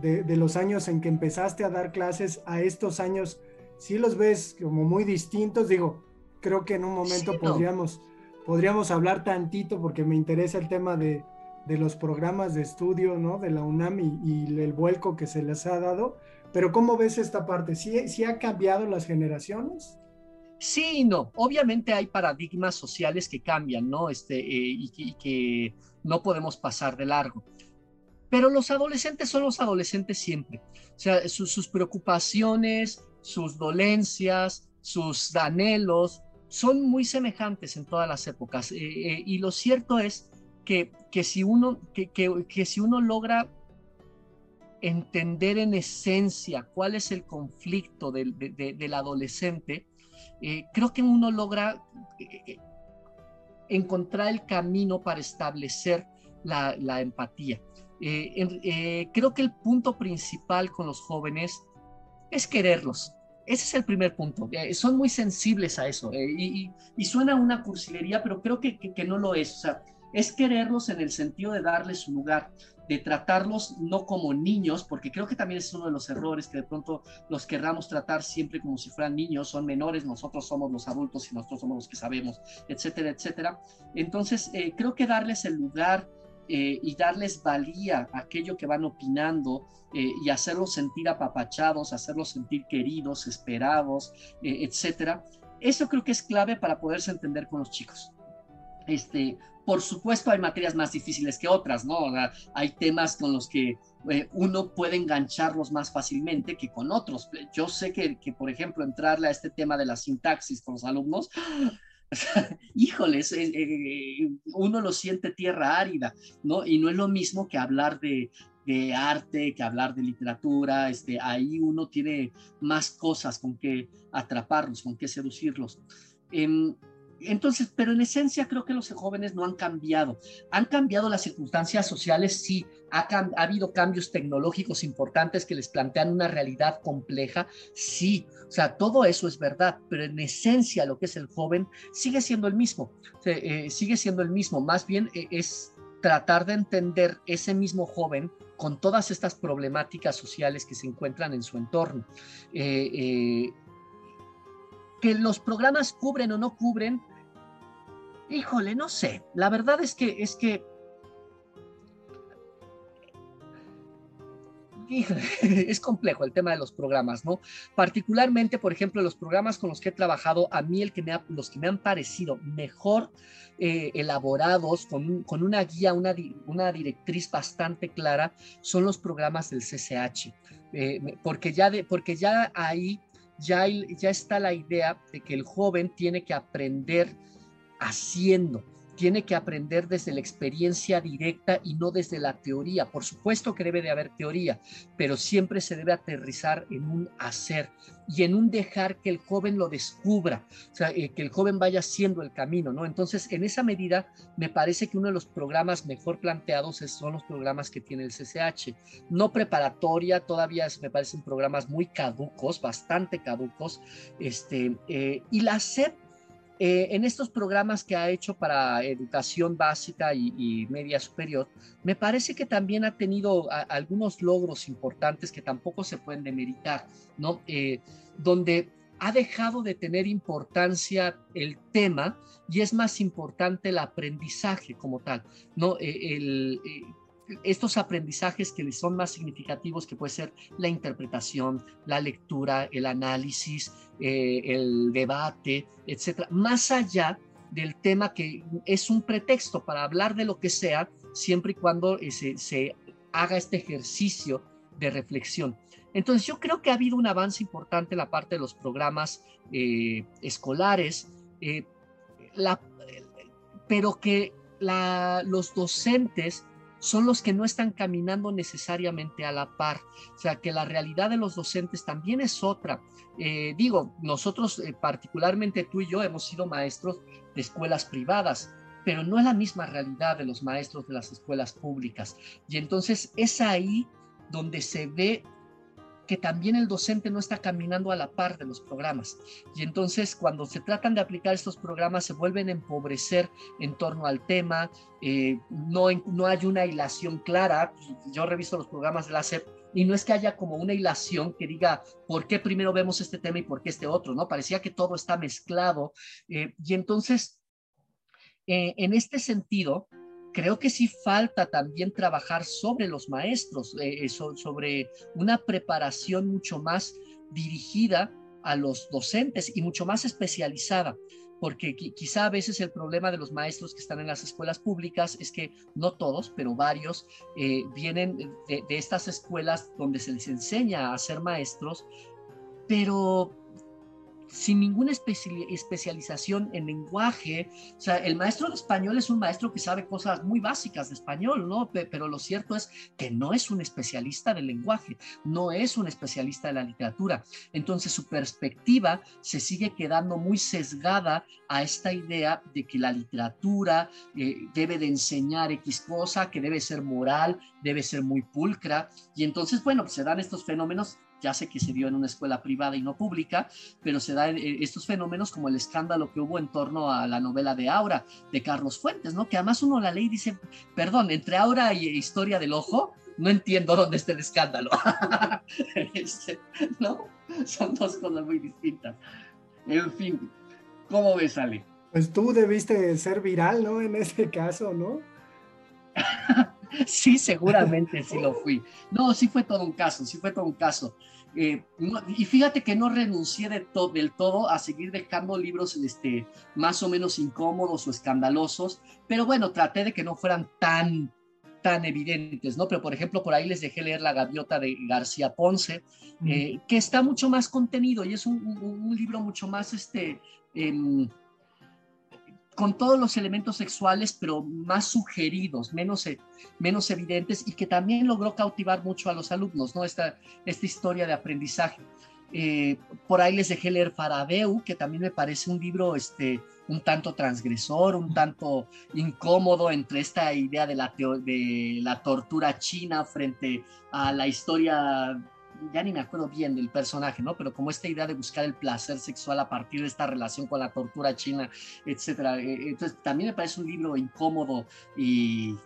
de, de, los años en que empezaste a dar clases a estos años, ¿sí los ves como muy distintos? Digo, creo que en un momento podríamos, podríamos hablar tantito porque me interesa el tema de, de los programas de estudio ¿no? de la UNAM y, el vuelco que se les ha dado. Pero ¿cómo ves esta parte? ¿Sí, ¿Sí ha cambiado las generaciones? Sí y no. Obviamente hay paradigmas sociales que cambian, ¿no? Este, eh, y, que no podemos pasar de largo. Pero los adolescentes son los adolescentes siempre. O sea, sus preocupaciones, sus dolencias, sus anhelos, son muy semejantes en todas las épocas. Eh, eh, y lo cierto es que, que, si uno, que, que, si uno logra entender en esencia cuál es el conflicto del, del adolescente, eh, creo que uno logra encontrar el camino para establecer la, la empatía. creo que el punto principal con los jóvenes es quererlos. Ese es el primer punto. Eh, son muy sensibles a eso eh, y, suena una cursilería, pero creo que, que, no lo es. O sea, es quererlos en el sentido de darles su lugar, de tratarlos no como niños, porque creo que también es uno de los errores que de pronto los querramos tratar siempre como si fueran niños, son menores, nosotros somos los adultos y nosotros somos los que sabemos, etcétera, etcétera. Entonces, eh, creo que darles el lugar eh, y darles valía a aquello que van opinando eh, y hacerlos sentir apapachados, hacerlos sentir queridos, esperados, eh, etcétera. Eso creo que es clave para poderse entender con los chicos. Este, por supuesto, hay materias más difíciles que otras, ¿no? hay temas con los que uno puede engancharlos más fácilmente que con otros. Yo sé que, por ejemplo, entrarle a este tema de la sintaxis con los alumnos híjoles, eh, eh, uno lo siente tierra árida, ¿no? Y no es lo mismo que hablar de, arte, que hablar de literatura, este, ahí uno tiene más cosas con que atraparlos, con que seducirlos. Em, entonces, pero en esencia creo que los jóvenes no han cambiado. Han cambiado las circunstancias sociales, sí. Ha, habido cambios tecnológicos importantes que les plantean una realidad compleja, sí. O sea, todo eso es verdad, pero en esencia lo que es el joven sigue siendo el mismo. Eh, sigue siendo el mismo. Más bien eh, es tratar de entender ese mismo joven con todas estas problemáticas sociales que se encuentran en su entorno. Eh, que los programas cubren o no cubren, Híjole, no sé. La verdad es que es que es complejo el tema de los programas, ¿no? Particularmente, por ejemplo, los programas con los que he trabajado, a mí el que me los que me han parecido mejor eh, elaborados, con, con, una guía, una, una, directriz bastante clara, son los programas del CCH, eh, porque, ya de, porque ya ahí ya, ya está la idea de que el joven tiene que aprender haciendo. Tiene que aprender desde la experiencia directa y no desde la teoría. Por supuesto que debe de haber teoría, pero siempre se debe aterrizar en un hacer y en un dejar que el joven lo descubra, o sea, eh, que el joven vaya haciendo el camino, ¿no? Entonces, en esa medida, me parece que uno de los programas mejor planteados son los programas que tiene el CCH. No preparatoria, todavía me parecen programas muy caducos, bastante caducos, este, eh, y la SEP eh, en estos programas que ha hecho para educación básica y, media superior, me parece que también ha tenido algunos logros importantes que tampoco se pueden demeritar, ¿no? Eh, donde ha dejado de tener importancia el tema y es más importante el aprendizaje como tal, ¿no? Eh, el, estos aprendizajes que les son más significativos, que puede ser la interpretación, la lectura, el análisis, eh, el debate, etcétera, más allá del tema que es un pretexto para hablar de lo que sea, siempre y cuando eh, se, haga este ejercicio de reflexión. Entonces yo creo que ha habido un avance importante en la parte de los programas eh, escolares, pero que los docentes son los que no están caminando necesariamente a la par. O sea, que la realidad de los docentes también es otra. Eh, digo, nosotros, eh, particularmente tú y yo, hemos sido maestros de escuelas privadas, pero no es la misma realidad de los maestros de las escuelas públicas. Y entonces es ahí donde se ve que también el docente no está caminando a la par de los programas. Y entonces cuando se tratan de aplicar estos programas se vuelven a empobrecer en torno al tema, eh, no, no hay una hilación clara. Yo reviso los programas de la SEP y no es que haya como una hilación que diga por qué primero vemos este tema y por qué este otro, ¿no? Parecía que todo está mezclado. Eh, y entonces, eh, en este sentido, creo que sí falta también trabajar sobre los maestros, eh, sobre una preparación mucho más dirigida a los docentes y mucho más especializada porque quizá a veces el problema de los maestros que están en las escuelas públicas es que no todos, pero varios, eh, vienen de, de, estas escuelas donde se les enseña a ser maestros, pero sin ninguna especialización en lenguaje. O sea, el maestro de español es un maestro que sabe cosas muy básicas de español, ¿no? Pero lo cierto es que no es un especialista del lenguaje, no es un especialista de la literatura. Entonces su perspectiva se sigue quedando muy sesgada a esta idea de que la literatura eh, debe de enseñar X cosa, que debe ser moral, debe ser muy pulcra. Y entonces, bueno, pues se dan estos fenómenos ya sé que se dio en una escuela privada y no pública, pero se dan eh, estos fenómenos como el escándalo que hubo en torno a la novela de Aura, de Carlos Fuentes, ¿no? Que además uno la ley dice, perdón, entre Aura y Historia del Ojo, no entiendo dónde está el escándalo. Este, ¿No? Son dos cosas muy distintas. En fin, ¿cómo ves, Ale? Pues tú debiste ser viral, ¿no? En ese caso, ¿no? sí, seguramente sí lo fui. No, sí fue todo un caso, sí fue todo un caso. Eh, y fíjate que no renuncié de del todo a seguir dejando libros este, más o menos incómodos o escandalosos, pero bueno, traté de que no fueran tan, tan evidentes, ¿no? Pero por ejemplo, por ahí les dejé leer La Gaviota de García Ponce, eh, que está mucho más contenido y es un, libro mucho más, este, em, con todos los elementos sexuales, pero más sugeridos, menos, e, menos evidentes y que también logró cautivar mucho a los alumnos, ¿no? Esta, esta historia de aprendizaje. Eh, por ahí les dejé leer Faradeu, que también me parece un libro este, un tanto transgresor, un tanto incómodo entre esta idea de la, de la tortura china frente a la historia ya ni me acuerdo bien del personaje, ¿no? Pero como esta idea de buscar el placer sexual a partir de esta relación con la tortura china, etcétera. Eh, eh, entonces, también me parece un libro incómodo y,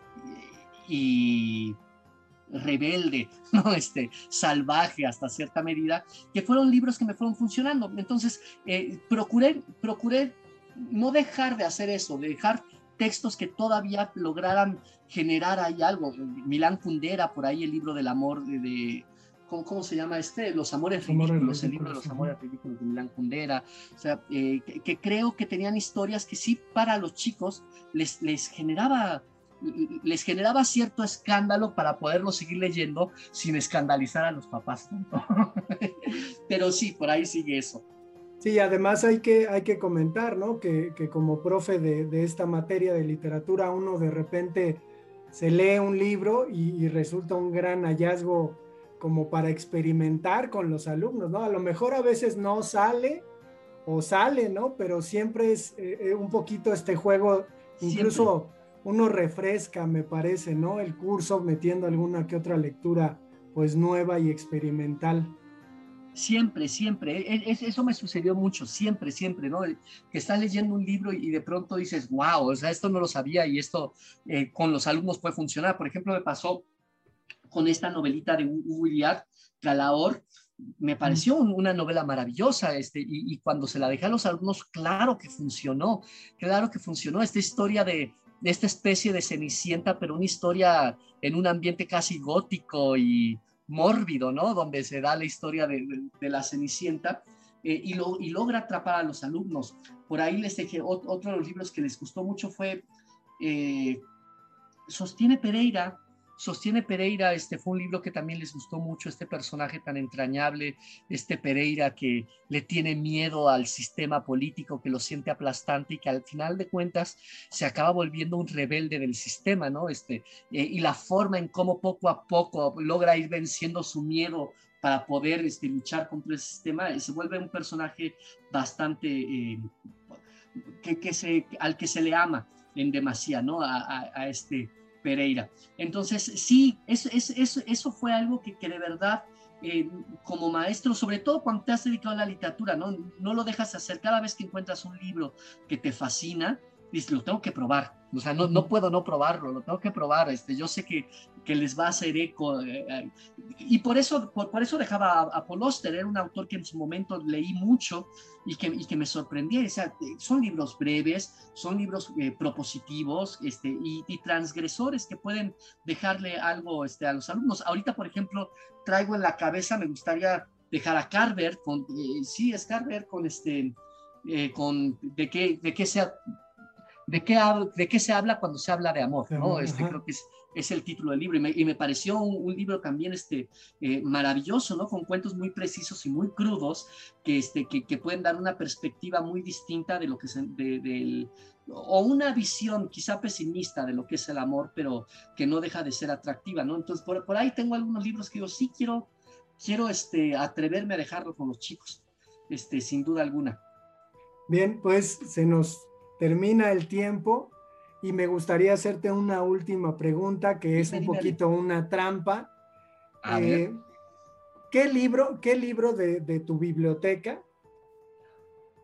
y rebelde, ¿no? Este, salvaje hasta cierta medida, que fueron libros que me fueron funcionando. Entonces, eh, procuré, procuré no dejar de hacer eso, de dejar textos que todavía lograran generar ahí algo. Milán Kundera, por ahí el libro del amor de ¿cómo, se llama este? Los Amores Ridículos, el libro de los Amores Ridículos de Milán Kundera, o sea, eh, que, creo que tenían historias que sí para los chicos les, les generaba les generaba cierto escándalo para poderlo seguir leyendo sin escandalizar a los papás. Pero sí, por ahí sigue eso. Sí, además hay que, hay que comentar, ¿no? Que, que como profe de, de, esta materia de literatura, uno de repente se lee un libro y, y resulta un gran hallazgo como para experimentar con los alumnos, ¿no? A lo mejor a veces no sale o sale, ¿no? Pero siempre es eh, eh, un poquito este juego, incluso uno refresca, me parece, ¿no? El curso metiendo alguna que otra lectura pues nueva y experimental. Siempre, siempre. E, e, eso me sucedió mucho, siempre, siempre, ¿no? Que estás leyendo un libro y de pronto dices, wow, o sea, esto no lo sabía y esto eh, con los alumnos puede funcionar. Por ejemplo, me pasó con esta novelita de William Calaor, me pareció una novela maravillosa, este, y, cuando se la dejé a los alumnos, claro que funcionó, claro que funcionó, esta historia de, esta especie de cenicienta, pero una historia en un ambiente casi gótico y mórbido, ¿no? Donde se da la historia de, la cenicienta eh, y, lo, y logra atrapar a los alumnos. Por ahí les dejé otro de los libros que les gustó mucho fue eh, Sostiene Pereira, Sostiene Pereira, este fue un libro que también les gustó mucho, este personaje tan entrañable, este Pereira que le tiene miedo al sistema político, que lo siente aplastante y que al final de cuentas se acaba volviendo un rebelde del sistema, ¿no? Este, eh, y la forma en cómo poco a poco logra ir venciendo su miedo para poder este, luchar contra el sistema, eh, se vuelve un personaje bastante, eh, que, se, al que se le ama en demasía, ¿no? a este Pereira. Entonces, sí, eso, fue algo que, que de verdad, eh, como maestro, sobre todo cuando te has dedicado a la literatura, ¿no? no lo dejas hacer. Cada vez que encuentras un libro que te fascina, dices, lo tengo que probar. O sea, no, no puedo no probarlo, lo tengo que probar. Este, yo sé que, que les va a hacer eco. Eh, eh, y por eso, por, por, eso dejaba a, a Paul Oster, era un autor que en su momento leí mucho y que, y que me sorprendía. O sea, son libros breves, son libros eh, propositivos este, y, y, transgresores que pueden dejarle algo este, a los alumnos. Ahorita, por ejemplo, traigo en la cabeza, me gustaría de Hara Carver, con, eh, sí, es Carver, con este, eh, con, de qué, de qué se, de qué, de qué se habla cuando se habla de amor, ¿no? Este, creo que es, es el título del libro, y me, pareció un, libro también este, eh, maravilloso, ¿no? Con cuentos muy precisos y muy crudos, que, este, que, que pueden dar una perspectiva muy distinta de lo que es, de, del, o una visión quizá pesimista de lo que es el amor, pero que no deja de ser atractiva, ¿no? Entonces, por, por ahí tengo algunos libros que digo, sí quiero, quiero este, atreverme a dejarlo con los chicos, este, sin duda alguna. Bien, pues se nos termina el tiempo y me gustaría hacerte una última pregunta que es un poquito una trampa. Eh, ¿Qué libro, qué libro de, tu biblioteca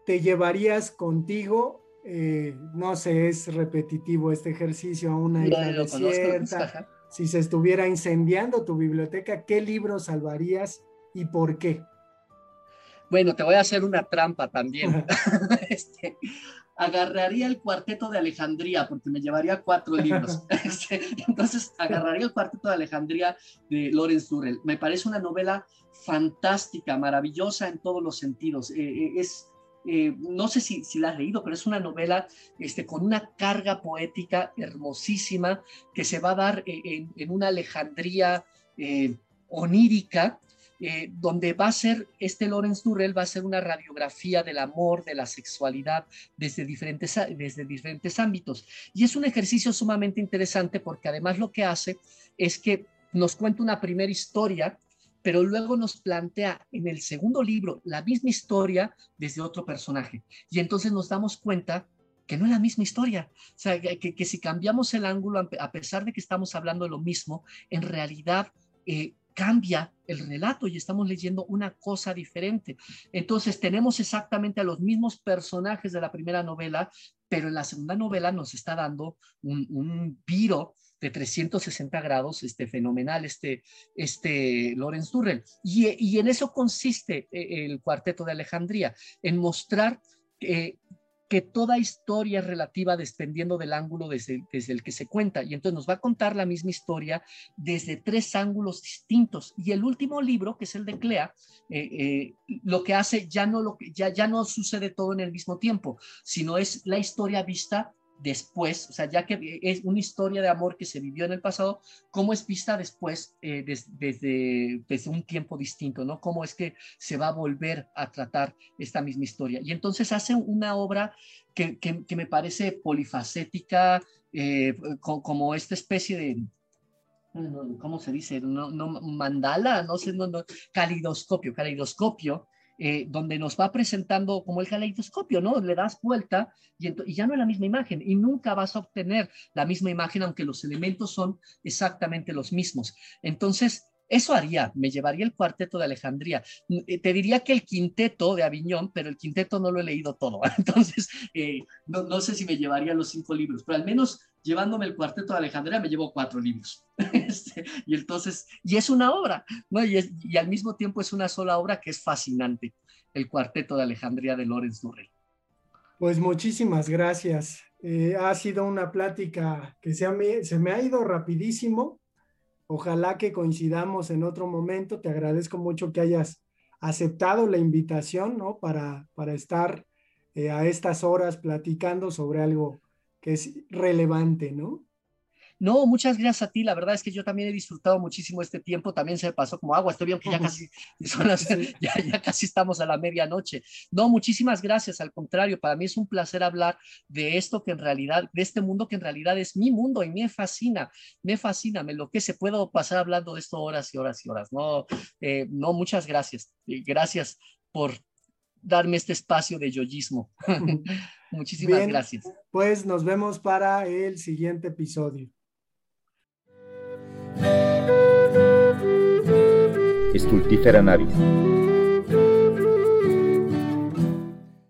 te llevarías contigo? Eh, no sé, es repetitivo este ejercicio a una isla desierta. si se estuviera incendiando tu biblioteca, ¿qué libro salvarías y por qué? Bueno, te voy a hacer una trampa también. este, agarraría el cuarteto de Alejandría, porque me llevaría cuatro libros. Este, entonces, agarraría el cuarteto de Alejandría de Lorenz Durrell. Me parece una novela fantástica, maravillosa en todos los sentidos. Eh, eh, es, eh, no sé si, si, la has leído, pero es una novela este, con una carga poética hermosísima que se va a dar en, en una Alejandría onírica eh, donde va a ser, este Lorenz Durrell va a ser una radiografía del amor, de la sexualidad, desde diferentes, desde diferentes ámbitos. Y es un ejercicio sumamente interesante porque además lo que hace es que nos cuenta una primera historia, pero luego nos plantea en el segundo libro la misma historia desde otro personaje. Y entonces nos damos cuenta que no es la misma historia. O sea, que, que si cambiamos el ángulo, a pesar de que estamos hablando de lo mismo, en realidad eh, cambia el relato y estamos leyendo una cosa diferente. Entonces tenemos exactamente a los mismos personajes de la primera novela, pero en la segunda novela nos está dando un, viro de 360 grados, este fenomenal, este, este Lorenz Durrell. Y, y en eso consiste eh, el cuarteto de Alejandría, en mostrar eh, que toda historia es relativa dependiendo del ángulo desde, el que se cuenta. Y entonces nos va a contar la misma historia desde tres ángulos distintos. Y el último libro, que es el de Clea, eh, eh, lo que hace ya no, lo, ya, ya no sucede todo en el mismo tiempo, sino es la historia vista después, o sea, ya que es una historia de amor que se vivió en el pasado, cómo es vista después eh, desde, un tiempo distinto, ¿no? Cómo es que se va a volver a tratar esta misma historia. Y entonces hace una obra que, que, me parece polifacética, eh, como esta especie de, ¿cómo se dice? No, no mandala, no sé, no, no, calidoscopio, calidoscopio, eh, donde nos va presentando como el caleidoscopio, ¿no? Le das vuelta y, ya no es la misma imagen y nunca vas a obtener la misma imagen aunque los elementos son exactamente los mismos. Entonces, eso haría, me llevaría el cuarteto de Alejandría. Eh, te diría que el quinteto de Aviñón, pero el quinteto no lo he leído todo. Entonces, eh, no, sé si me llevaría los cinco libros, pero al menos llevándome el cuarteto de Alejandría me llevo cuatro libros. Este, y entonces, y es una obra, ¿no? Y, y, al mismo tiempo es una sola obra que es fascinante, el cuarteto de Alejandría de Lorenz Durrell. Pues muchísimas gracias. Eh, ha sido una plática que se, se me ha ido rapidísimo. Ojalá que coincidamos en otro momento. Te agradezco mucho que hayas aceptado la invitación, ¿no? Para, para estar eh, a estas horas platicando sobre algo que es relevante, ¿no? No, muchas gracias a ti. La verdad es que yo también he disfrutado muchísimo este tiempo. También se me pasó como agua. Estoy bien que ya casi, ya, casi estamos a la medianoche. No, muchísimas gracias. Al contrario, para mí es un placer hablar de esto que en realidad, de este mundo que en realidad es mi mundo y me fascina, me fascina, me lo que se Puedo pasar hablando de esto horas y horas y horas. No, eh, no, muchas gracias. Gracias por darme este espacio de yoyismo. Muchísimas gracias. Pues nos vemos para el siguiente episodio. Estultífera navis.